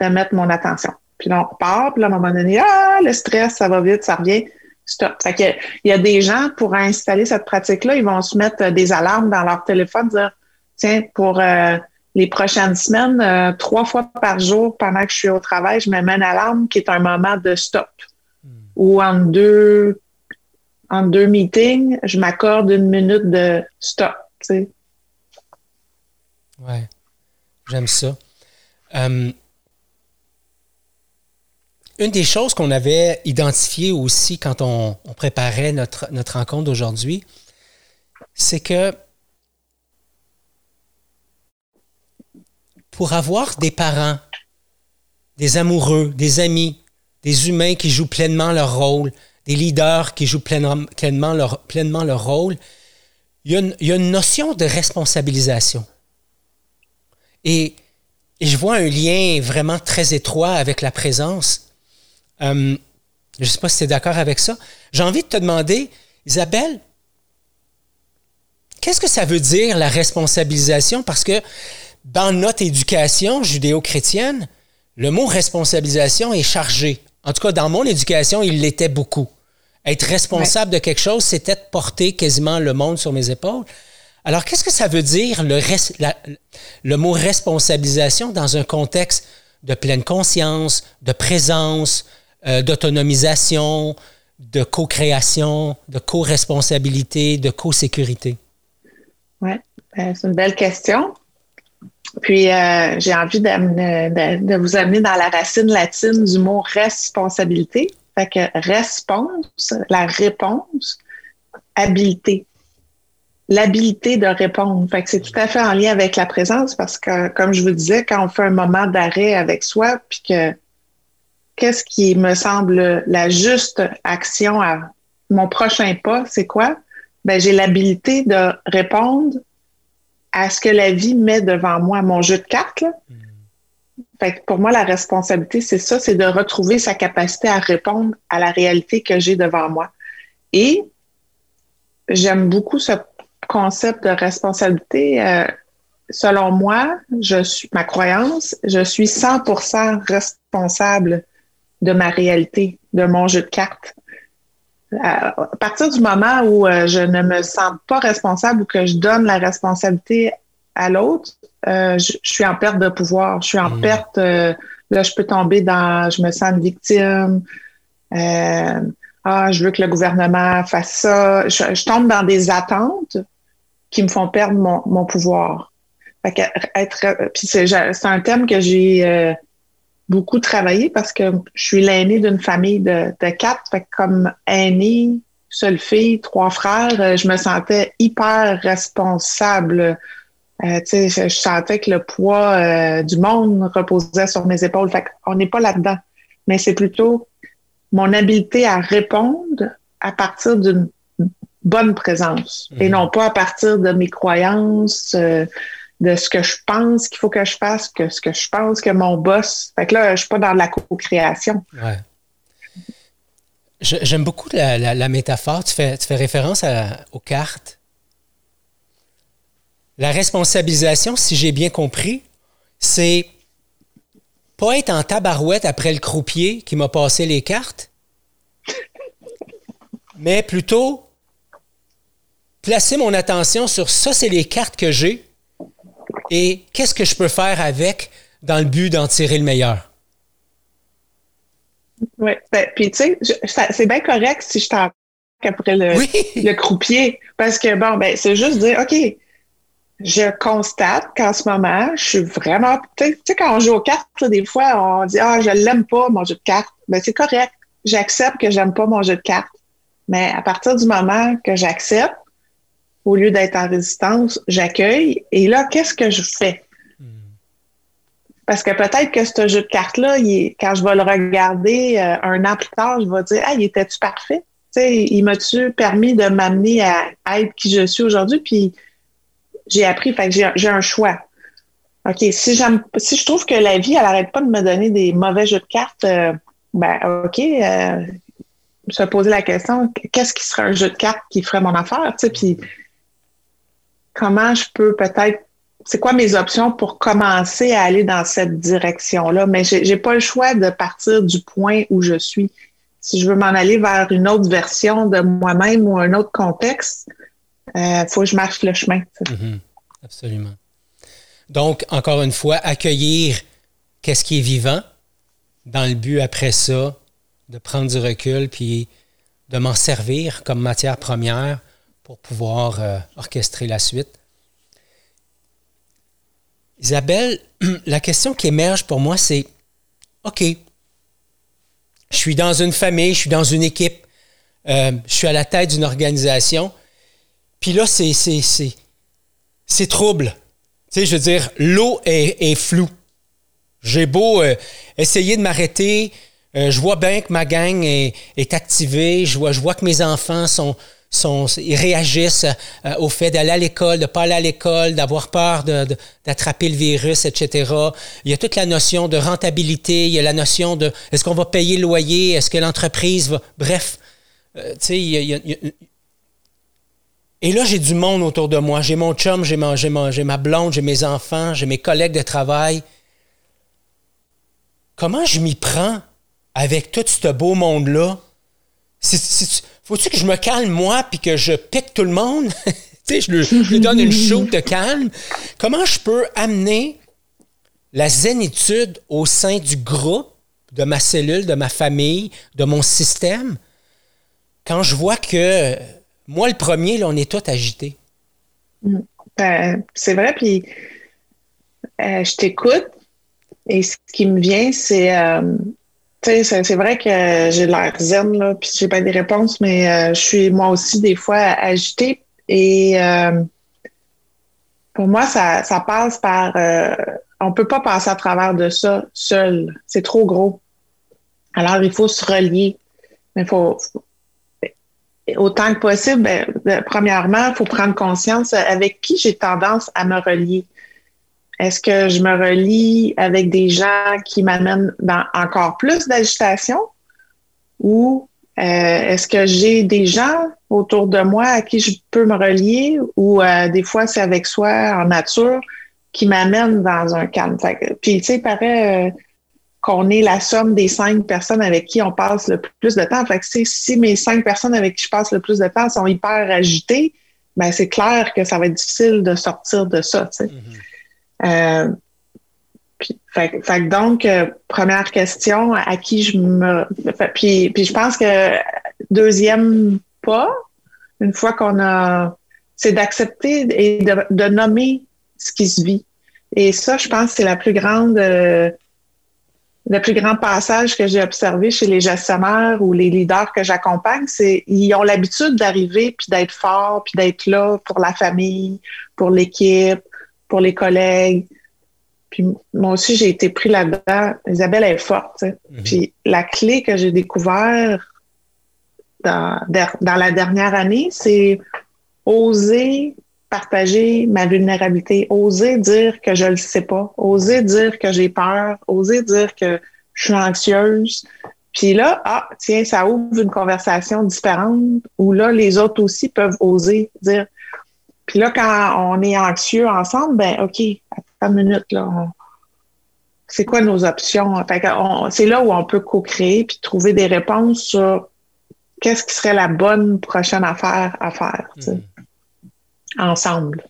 de mettre mon attention. Puis là, on repart, puis là, à un moment donné, ah, le stress, ça va vite, ça revient. stop. Fait que, il y a des gens, pour installer cette pratique-là, ils vont se mettre des alarmes dans leur téléphone, dire, tiens, pour euh, les prochaines semaines, euh, trois fois par jour, pendant que je suis au travail, je me mets une alarme qui est un moment de stop. Hmm. Ou en deux, en deux meetings, je m'accorde une minute de stop. Tu sais. Ouais, j'aime ça. Euh, une des choses qu'on avait identifiées aussi quand on, préparait notre, notre rencontre d'aujourd'hui, c'est que pour avoir des parents, des amoureux, des amis, des humains qui jouent pleinement leur rôle, des leaders qui jouent pleinement, leur, pleinement leur rôle, il y, a une, notion de responsabilisation. Et, je vois un lien vraiment très étroit avec la présence euh, je ne sais pas si tu es d'accord avec ça. J'ai envie de te demander, Isabelle, qu'est-ce que ça veut dire la responsabilisation? Parce que dans notre éducation judéo-chrétienne, le mot responsabilisation est chargé. En tout cas, dans mon éducation, il l'était beaucoup. Être responsable de quelque chose, c'était porter quasiment le monde sur mes épaules. Alors, qu'est-ce que ça veut dire le, le mot responsabilisation dans un contexte de pleine conscience, de présence, euh, d'autonomisation, de co-création, de co-responsabilité, de co-sécurité? Oui, ben, c'est une belle question. Puis, euh, j'ai envie de, vous amener dans la racine latine du mot responsabilité. Fait que réponse, la réponse, habilité. L'habilité de répondre. Fait que c'est tout à fait en lien avec la présence parce que, comme je vous disais, quand on fait un moment d'arrêt avec soi, puis que qu'est-ce qui me semble la juste action à mon prochain pas, c'est quoi? Ben, j'ai l'habilité de répondre à ce que la vie met devant moi, mon jeu de cartes. Hmm. Fait pour moi, la responsabilité, c'est ça, c'est de retrouver sa capacité à répondre à la réalité que j'ai devant moi. Et j'aime beaucoup ce concept de responsabilité. Euh, selon moi, je suis ma croyance, je suis 100% responsable de ma réalité, de mon jeu de cartes. À partir du moment où euh, je ne me sens pas responsable ou que je donne la responsabilité à l'autre, euh, je, suis en perte de pouvoir. Je suis en mmh. perte. Euh, là, je peux tomber dans. Je me sens une victime. ah, je veux que le gouvernement fasse ça. Je, tombe dans des attentes qui me font perdre mon, mon pouvoir. Fait être, puis c'est un thème que j'ai beaucoup travaillé parce que je suis l'aînée d'une famille de, quatre. Fait comme aînée, seule fille, trois frères, euh, je me sentais hyper responsable. Euh, je, je, sentais que le poids euh, du monde reposait sur mes épaules. Fait on n'est pas là-dedans. Mais c'est plutôt mon habileté à répondre à partir d'une bonne présence et mhm. non pas à partir de mes croyances, de ce que je pense qu'il faut que je fasse, que ce que je pense que mon boss. Fait que là, je suis pas dans la co-création. Ouais. J'aime beaucoup la, métaphore. Tu fais référence aux cartes. La responsabilisation, si j'ai bien compris, c'est pas être en tabarouette après le croupier qui m'a passé les cartes, mais plutôt placer mon attention sur ça, c'est les cartes que j'ai et qu'est-ce que je peux faire avec dans le but d'en tirer le meilleur? Oui, ben, puis tu sais, c'est bien correct si je t'en après le, le, croupier, parce que bon, ben, c'est juste dire, OK, je constate qu'en ce moment, je suis vraiment, tu sais, quand on joue aux cartes, des fois, on dit, ah, je l'aime pas, mon jeu de cartes. Ben, c'est correct. J'accepte que j'aime pas mon jeu de cartes. Mais à partir du moment que j'accepte, au lieu d'être en résistance, j'accueille. Et là, qu'est-ce que je fais? Hmm. Parce que peut-être que ce jeu de cartes-là, quand je vais le regarder euh, un an plus tard, je vais dire Ah, il était-tu parfait? sais, il m'a-tu permis de m'amener à, être qui je suis aujourd'hui? Puis j'ai appris, fait que j'ai un choix. OK, si j'aime si je trouve que la vie, elle n'arrête pas de me donner des mauvais jeux de cartes, euh, ben OK, euh, se poser la question, qu'est-ce qui serait un jeu de cartes qui ferait mon affaire? Puis comment je peux peut-être c'est quoi mes options pour commencer à aller dans cette direction-là? Mais j'ai n'ai pas le choix de partir du point où je suis. si je veux m'en aller vers une autre version de moi-même ou un autre contexte, il euh, faut que je marche le chemin. Mm-hmm. Absolument. Donc, encore une fois, accueillir qu'est-ce qui est vivant dans le but après ça de prendre du recul puis de m'en servir comme matière première pour pouvoir euh, orchestrer la suite. Isabelle, la question qui émerge pour moi, c'est OK, je suis dans une famille, je suis dans une équipe, euh, je suis à la tête d'une organisation, puis là, c'est, trouble. Tu sais, je veux dire, l'eau est, floue. J'ai beau euh, essayer de m'arrêter, je vois bien que ma gang est, est activée, je vois, je vois que mes enfants sont, ils réagissent euh, au fait d'aller à l'école, de pas aller à l'école, d'avoir peur d'attraper le virus, etc. Il y a toute la notion de rentabilité, il y a la notion de est-ce qu'on va payer le loyer, est-ce que l'entreprise va... Bref, euh, tu sais, il y a, et là, j'ai du monde autour de moi. J'ai mon chum, j'ai ma, blonde, j'ai mes enfants, j'ai mes collègues de travail. Comment je m'y prends avec tout ce beau monde-là? Faut-tu que je me calme moi puis que je pique tout le monde? tu sais, je, lui donne une chaude de calme. Comment je peux amener la zénitude au sein du groupe, de ma cellule, de ma famille, de mon système, quand je vois que moi, le premier, là, on est tous agités? Ben, c'est vrai, puis euh, je t'écoute et ce qui me vient, c'est euh, c'est vrai que j'ai l'air zen, là, puis j'ai pas des réponses, mais euh, je suis moi aussi des fois agitée. Et euh, pour moi, ça, ça passe par. Euh, on peut pas passer à travers de ça seul. C'est trop gros. Alors, il faut se relier. Mais il faut, autant que possible, ben, premièrement, il faut prendre conscience avec qui j'ai tendance à me relier. Est-ce que je me relie avec des gens qui m'amènent dans encore plus d'agitation? Ou euh, est-ce que j'ai des gens autour de moi à qui je peux me relier? Ou euh, des fois c'est avec soi en nature qui m'amène dans un calme. puis tu sais, paraît euh, qu'on est la somme des cinq personnes avec qui on passe le plus de temps. Fait que si mes cinq personnes avec qui je passe le plus de temps sont hyper agitées, ben c'est clair que ça va être difficile de sortir de ça. Sais. Euh, fait, donc, euh, première question, à qui je me... Puis, puis je pense que deuxième pas, une fois qu'on a... C'est d'accepter et de, nommer ce qui se vit. Et ça, je pense, c'est la plus grande... Euh, le plus grand passage que j'ai observé chez les gestionnaires ou les leaders que j'accompagne, c'est ils ont l'habitude d'arriver puis d'être forts puis d'être là pour la famille, pour l'équipe, pour les collègues. Puis moi aussi, j'ai été pris là-dedans. Isabelle est forte. Mhm. Puis la clé que j'ai découvert dans, dans la dernière année, c'est oser partager ma vulnérabilité, oser dire que je le sais pas, oser dire que j'ai peur, oser dire que je suis anxieuse. Puis là, ah, tiens, ça ouvre une conversation différente où là, les autres aussi peuvent oser dire puis là, quand on est anxieux ensemble, ben OK, attends une minute, là. c'est quoi nos options? c'est là où on peut co-créer puis trouver des réponses sur qu'est-ce qui serait la bonne prochaine affaire à faire, hmm. ensemble.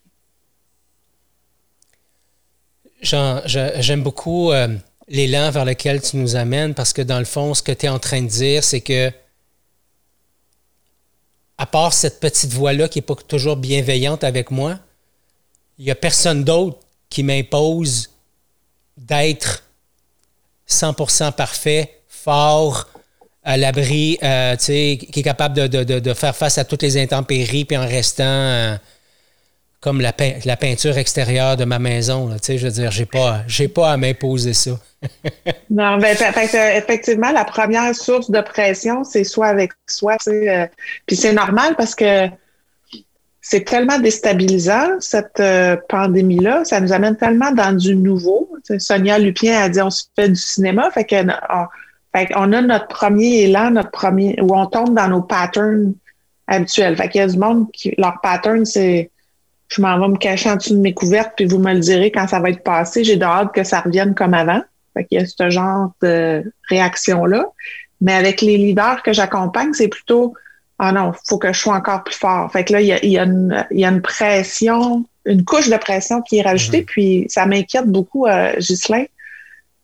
j'aime beaucoup euh, l'élan vers lequel tu nous amènes parce que dans le fond, ce que tu es en train de dire, c'est que part cette petite voix-là qui n'est pas toujours bienveillante avec moi, il n'y a personne d'autre qui m'impose d'être 100% parfait, fort, à l'abri, euh, qui est capable de, faire face à toutes les intempéries, puis en restant euh, comme la, peinture extérieure de ma maison. je veux dire, j'ai pas, pas à m'imposer ça. non, ben, effectivement, la première source de pression, c'est soit avec soi. Euh, puis c'est normal parce que c'est tellement déstabilisant, cette euh, pandémie-là. Ça nous amène tellement dans du nouveau. Sonia Lupien a dit on se fait du cinéma. Fait qu'on on, a notre premier élan, notre premier, où on tombe dans nos patterns habituels. Fait qu'il y a du monde qui, leur pattern, c'est je m'en vais me cacher en dessous de mes couvertes, puis vous me le direz quand ça va être passé. J'ai hâte que ça revienne comme avant. Fait qu'il y a ce genre de réaction-là. Mais avec les leaders que j'accompagne, c'est plutôt ah non, faut que je sois encore plus fort. Fait que là, il y a, y a, une, y a une pression, une couche de pression qui est rajoutée, mhm. puis ça m'inquiète beaucoup, euh, Ghislain,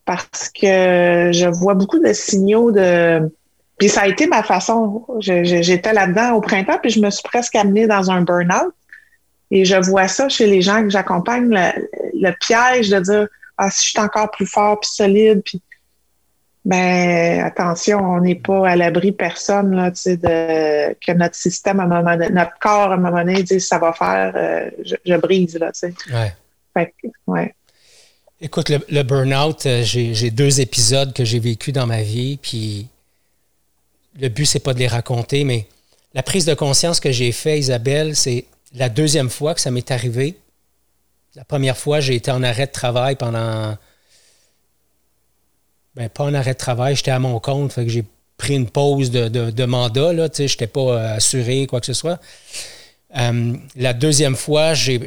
parce que je vois beaucoup de signaux de. Puis ça a été ma façon. J'étais là-dedans au printemps, puis je me suis presque amenée dans un burn-out. Et je vois ça chez les gens que j'accompagne, le, le, piège de dire Ah, si je suis encore plus fort, puis solide, puis ben attention, on n'est pas à l'abri personne là, tu sais, de que notre système à un moment donné, notre corps à un moment donné dit ça va faire, euh, je, brise là, tu sais. Ouais. Fait, ouais. Écoute, le, le burn-out, euh, j'ai deux épisodes que j'ai vécu dans ma vie, puis le but c'est pas de les raconter, mais la prise de conscience que j'ai fait, Isabelle, c'est la deuxième fois que ça m'est arrivé. La première fois, j'ai été en arrêt de travail pendant ben, pas en arrêt de travail, j'étais à mon compte, fait que j'ai pris une pause de, de, mandat, là, tu sais, j'étais pas euh, assuré, quoi que ce soit. Euh, la deuxième fois, j'ai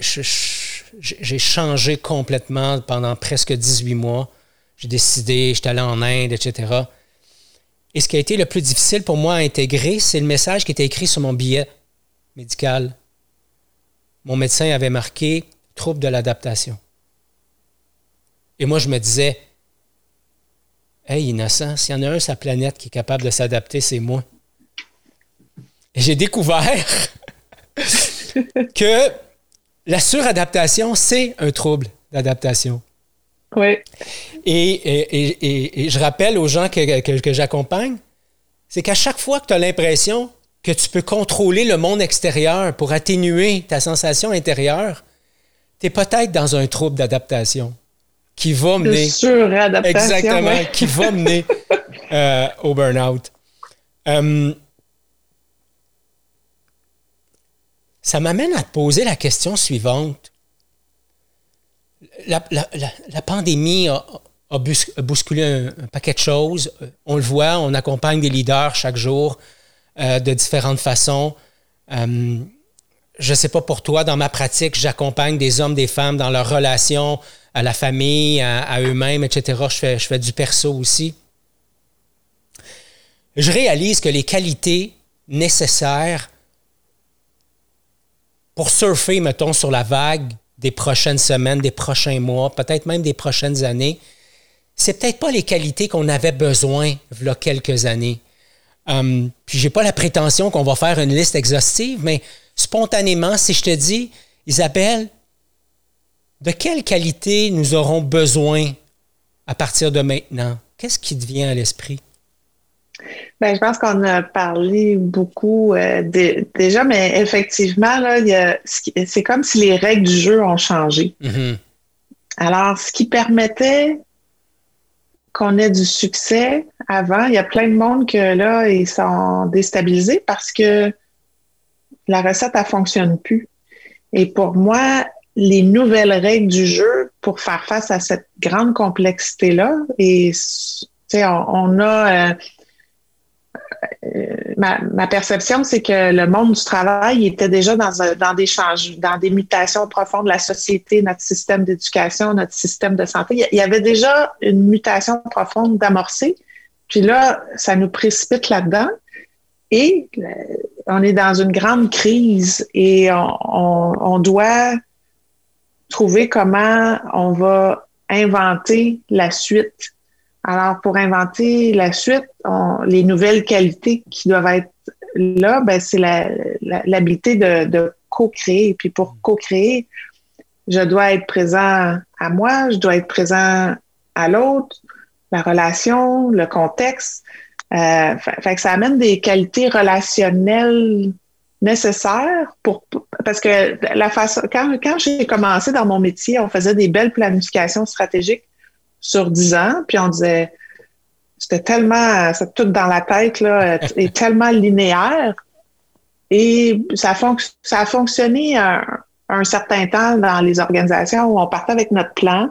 changé complètement pendant presque 18 mois. J'ai décidé, j'étais allé en Inde, etc. Et ce qui a été le plus difficile pour moi à intégrer, c'est le message qui était écrit sur mon billet médical. Mon médecin avait marqué trouble de l'adaptation. Et moi, je me disais, Hey, innocent, s'il y en a un sur la planète qui est capable de s'adapter, c'est moi. Et j'ai découvert que la suradaptation, c'est un trouble d'adaptation. Oui. Et, je rappelle aux gens que, que j'accompagne, c'est qu'à chaque fois que tu as l'impression que tu peux contrôler le monde extérieur pour atténuer ta sensation intérieure, tu es peut-être dans un trouble d'adaptation qui va mener. Exactement, qui va mener euh, au burn-out. Euh, ça m'amène à te poser la question suivante. La, pandémie a, bousculé un, paquet de choses. On le voit, on accompagne des leaders chaque jour euh, de différentes façons. je ne sais pas pour toi, dans ma pratique, j'accompagne des hommes, des femmes dans leurs relations à la famille, à, eux-mêmes, etc. Je fais, je fais du perso aussi. Je réalise que les qualités nécessaires pour surfer, mettons, sur la vague des prochaines semaines, des prochains mois, peut-être même des prochaines années, c'est peut-être pas les qualités qu'on avait besoin il y a quelques années. Um, puis j'ai pas la prétention qu'on va faire une liste exhaustive, mais spontanément, si je te dis, Isabelle, de quelle qualité nous aurons besoin à partir de maintenant? Qu'est-ce qui te vient à l'esprit? Bien, je pense qu'on a parlé beaucoup euh, déjà, mais effectivement, c'est comme si les règles du jeu ont changé. Mm-hmm. Alors, ce qui permettait qu'on ait du succès avant, il y a plein de monde que là, ils sont déstabilisés parce que la recette, elle fonctionne plus. Et pour moi, les nouvelles règles du jeu pour faire face à cette grande complexité-là. Et on, on a euh, euh, ma, perception, c'est que le monde du travail était déjà dans, dans des changements, dans des mutations profondes de la société, notre système d'éducation, notre système de santé. Il y avait déjà une mutation profonde d'amorcer. Puis là, ça nous précipite là-dedans. Et euh, on est dans une grande crise et on doit trouver comment on va inventer la suite. Alors, pour inventer la suite, les nouvelles qualités qui doivent être là, ben, c'est l'habilité de, de co-créer. Puis pour co-créer, je dois être présent à moi, je dois être présent à l'autre, la relation, le contexte. Euh, fait, que ça amène des qualités relationnelles nécessaire pour parce que la façon quand, quand j'ai commencé dans mon métier, on faisait des belles planifications stratégiques sur dix ans, puis on disait c'était tellement c'est tout dans la tête là et tellement linéaire et ça a, fonctionné un, certain temps dans les organisations où on partait avec notre plan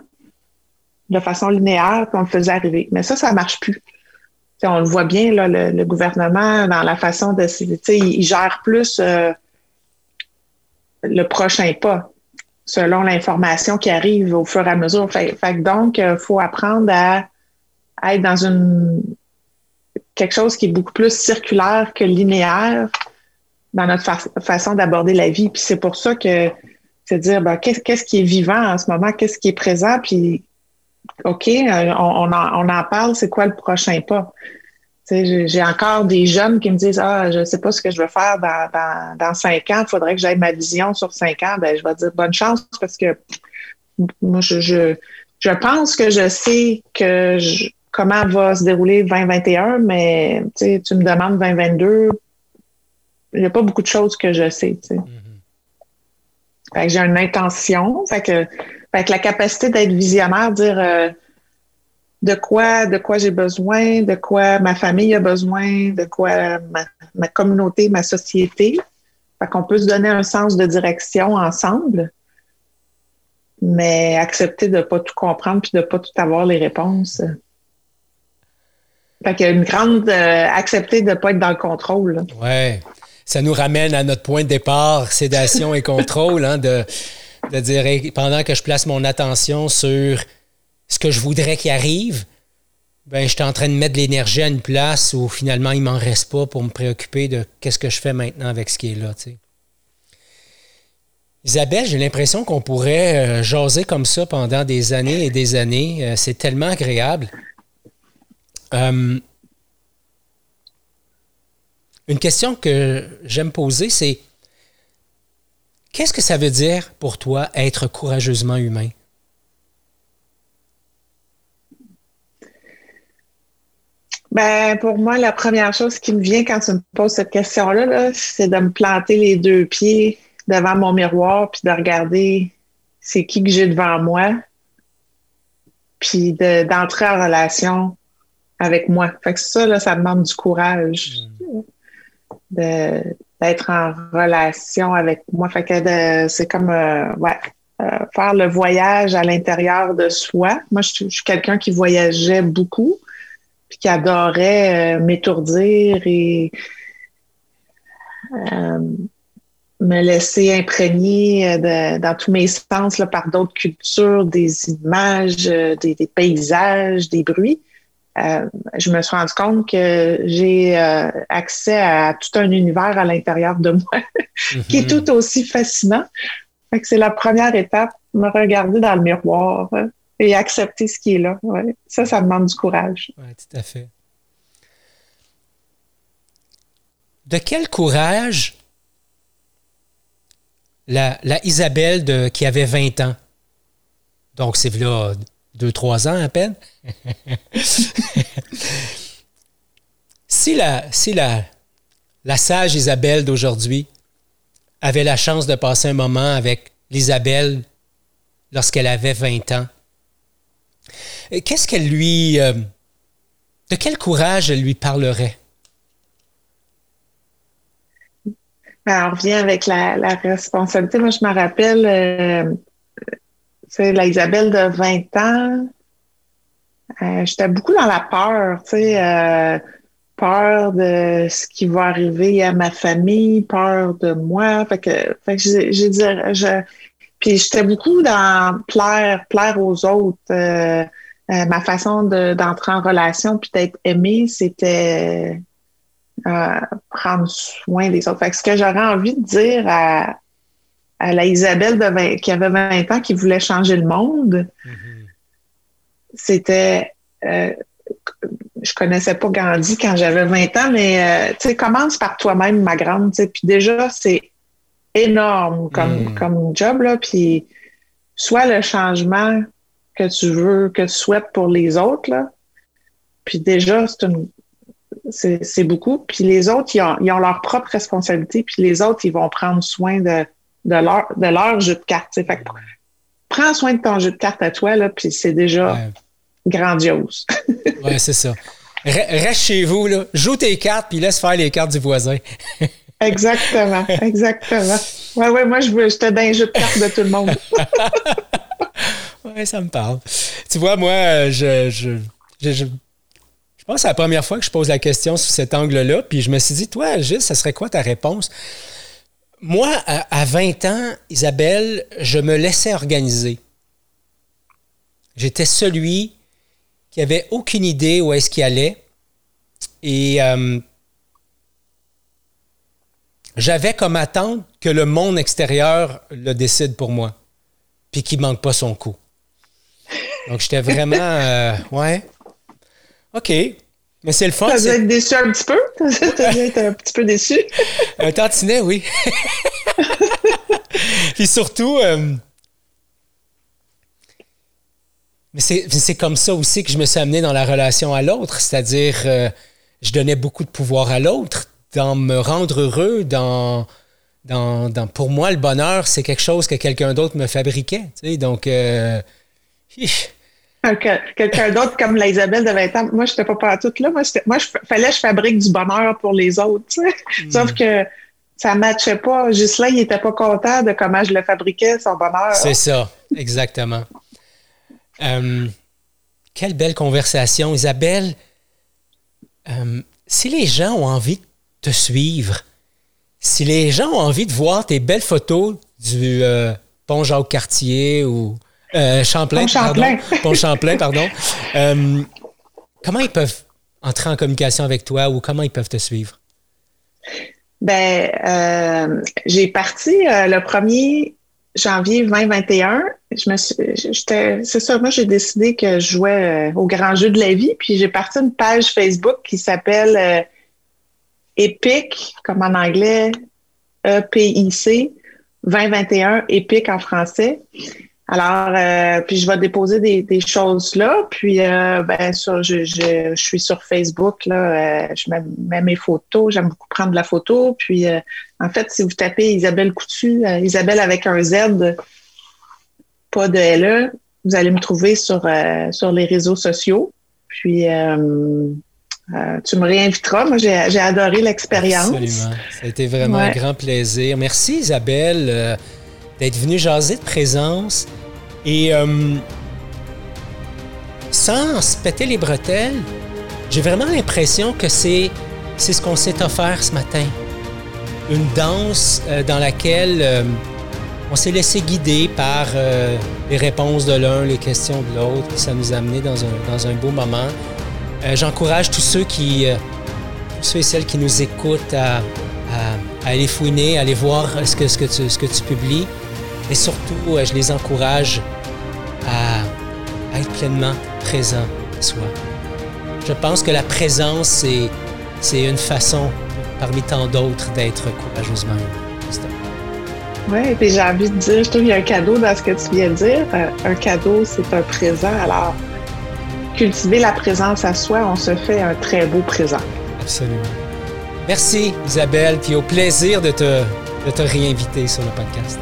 de façon linéaire puis on le faisait arriver. Mais ça, ça marche plus on le voit bien, là, le, gouvernement, dans la façon de. Il gère plus euh, le prochain pas selon l'information qui arrive au fur et à mesure. Fait, donc, il faut apprendre à, être dans une quelque chose qui est beaucoup plus circulaire que linéaire dans notre façon d'aborder la vie. Puis c'est pour ça que c'est dire ben, qu'est-ce qui est vivant en ce moment, qu'est-ce qui est présent, puis OK, euh, on, en, parle, c'est quoi le prochain pas? J'ai encore des jeunes qui me disent Ah, je ne sais pas ce que je veux faire dans, cinq ans, il faudrait que j'aille ma vision sur cinq ans. Ben, je vais dire bonne chance parce que moi, je, je, pense que je sais que comment va se dérouler 2021, mais tu me demandes 2022, il n'y a pas beaucoup de choses que je sais. Mm-hmm. j'ai une intention. Fait que, la capacité d'être visionnaire, dire euh, de quoi, de quoi j'ai besoin, de quoi ma famille a besoin, de quoi ma, communauté, ma société. Fait qu'on peut se donner un sens de direction ensemble, mais accepter de ne pas tout comprendre puis de ne pas tout avoir les réponses. Fait qu'il y a une grande euh, accepter de ne pas être dans le contrôle. Oui. Ça nous ramène à notre point de départ, sédation et contrôle, hein, de, de dire pendant que je place mon attention sur ce que je voudrais qu'il arrive, ben, je suis en train de mettre de l'énergie à une place où finalement il m'en reste pas pour me préoccuper de qu'est-ce que je fais maintenant avec ce qui est là. Isabelle, j'ai l'impression qu'on pourrait euh, jaser comme ça pendant des années et des années. Euh, c'est tellement agréable. Euh, une question que j'aime poser, c'est qu'est-ce que ça veut dire pour toi être courageusement humain? Ben, pour moi, la première chose qui me vient quand tu me poses cette question-là, c'est de me planter les deux pieds devant mon miroir puis de regarder c'est qui que j'ai devant moi, puis d'entrer en relation avec moi. Fait que ça, là, ça demande du courage d'être en relation avec moi. Fait que c'est comme euh, ouais, euh, faire le voyage à l'intérieur de soi. Moi, je, suis quelqu'un qui voyageait beaucoup, puis qui adorait euh, m'étourdir et me laisser imprégner dans tous mes sens là, par d'autres cultures, des images, des paysages, des bruits. Euh, je me suis rendu compte que j'ai euh, accès à tout un univers à l'intérieur de moi qui est mhm. tout aussi fascinant. c'est la première étape, me regarder dans le miroir et accepter ce qui est là. Ça, ça demande du courage. Oui, tout à fait. De quel courage la, Isabelle de, qui avait 20 ans, donc c'est là deux, trois ans à peine. si la, si la, la sage Isabelle d'aujourd'hui avait la chance de passer un moment avec l'Isabelle lorsqu'elle avait 20 ans, qu'est-ce qu'elle lui... Euh, de quel courage elle lui parlerait? Ben, on revient avec la, responsabilité. Moi, je me rappelle, euh, sais, la Isabelle de 20 ans, euh, j'étais beaucoup dans la peur, tu sais, euh, peur de ce qui va arriver à ma famille, peur de moi. Fait que, fait que j'ai dit, je, puis j'étais beaucoup dans plaire, plaire aux autres. Euh, ma façon d'entrer en relation puis d'être aimée, c'était prendre soin des autres. Fait que ce que j'aurais envie de dire à, à la Isabelle de qui avait 20 ans, qui voulait changer le monde. Mm-hmm. C'était. Euh, je connaissais pas Gandhi quand j'avais 20 ans, mais euh, tu sais, commence par toi-même, ma grande. Puis déjà, c'est énorme comme, mm. comme job, là. Puis soit le changement que tu veux, que tu souhaites pour les autres, là. Puis déjà, c'est beaucoup. Puis les autres, ils ont, ils ont leur propre responsabilité. Puis les autres, ils vont prendre soin de de leur, de leur jeu de cartes. Fait prends soin de ton jeu de cartes à toi, là, puis c'est déjà grandiose. oui, c'est ça. Reste chez vous, là, joue tes cartes, puis laisse faire les cartes du voisin. exactement, exactement. Ouais, ouais, moi, je veux, j'étais dans un jeu de cartes de tout le monde. oui, ça me parle. Tu vois, moi, je, je, je, je pense que c'est la première fois que je pose la question sous cet angle-là, puis je me suis dit, toi, Gilles, ça serait quoi ta réponse? Moi, à, 20 ans, Isabelle, je me laissais organiser. J'étais celui qui avait aucune idée où est-ce qu'il allait. Et euh, j'avais comme attente que le monde extérieur le décide pour moi, puis qu'il manque pas son coup. Donc, j'étais vraiment. Euh, ouais. OK. Mais c'est le fun. Tu être déçu un petit peu? Tu être un petit peu déçu? un tantinet, oui. Puis surtout, euh, mais c'est comme ça aussi que je me suis amené dans la relation à l'autre, c'est-à-dire euh, je donnais beaucoup de pouvoir à l'autre dans me rendre heureux, dans, dans, dans pour moi le bonheur c'est quelque chose que quelqu'un d'autre me fabriquait, tu sais, donc euh, quelqu'un d'autre comme la Isabelle de 20 ans, moi je n'étais pas partout là, moi, moi je fallait que je fabrique du bonheur pour les autres? Hmm. sauf que ça matchait pas. Juste là, il était pas content de comment je le fabriquais, son bonheur. C'est ça, exactement. Euh, quelle belle conversation, Isabelle. Euh, si les gens ont envie de te suivre, si les gens ont envie de voir tes belles photos du euh, pont Jacques-Cartier ou Champlain, pont Champlain, pardon, pont Champlain, pardon, comment ils peuvent entrer en communication avec toi ou comment ils peuvent te suivre? Ben, euh, j'ai parti euh, le 1er janvier 2021. Je me j'étais, c'est ça, moi, j'ai décidé que je jouais euh, au grand jeu de la vie, puis j'ai parti une page Facebook qui s'appelle Epic, comme en anglais, E-P-I-C, 2021, Epic en français. Alors, euh, puis je vais déposer des, choses là. Puis, euh, ben, sur, je, je, suis sur Facebook, là, euh, je mets, mes photos. J'aime beaucoup prendre la photo. Puis, en fait, si vous tapez Isabelle Coutu, Isabelle avec un Z, pas de LE, vous allez me trouver sur, sur les réseaux sociaux. Puis, tu me réinviteras. Moi, j'ai adoré l'expérience. Absolument. Ça a été vraiment un grand plaisir. Merci, Isabelle, d'être venue jaser de présence. Et euh, sans se péter les bretelles, j'ai vraiment l'impression que c'est, ce qu'on s'est offert ce matin. Une danse euh, dans laquelle euh, on s'est laissé guider par les réponses de l'un, les questions de l'autre, et ça nous a amené dans un, dans un beau moment. j'encourage tous ceux qui, tous ceux et celles qui nous écoutent à, aller fouiner, à aller voir ce que, ce que tu publies. Et surtout, je les encourage à, être pleinement présent à soi. Je pense que la présence, c'est, une façon parmi tant d'autres d'être courageusement oui, et puis j'ai envie de dire, je trouve qu'il y a un cadeau dans ce que tu viens de dire. Euh, un cadeau, c'est un présent. Alors, cultiver la présence à soi, on se fait un très beau présent. Absolument. Merci Isabelle, puis au plaisir de te, de te réinviter sur le podcast.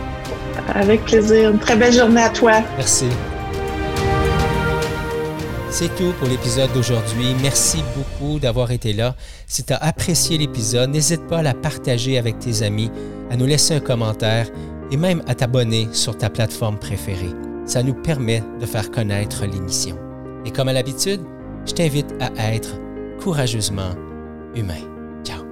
Avec plaisir. Une très belle journée à toi. Merci. C'est tout pour l'épisode d'aujourd'hui. Merci beaucoup d'avoir été là. Si tu as apprécié l'épisode, n'hésite pas à la partager avec tes amis, à nous laisser un commentaire et même à t'abonner sur ta plateforme préférée. Ça nous permet de faire connaître l'émission. Et comme à l'habitude, je t'invite à être courageusement humain. Ciao.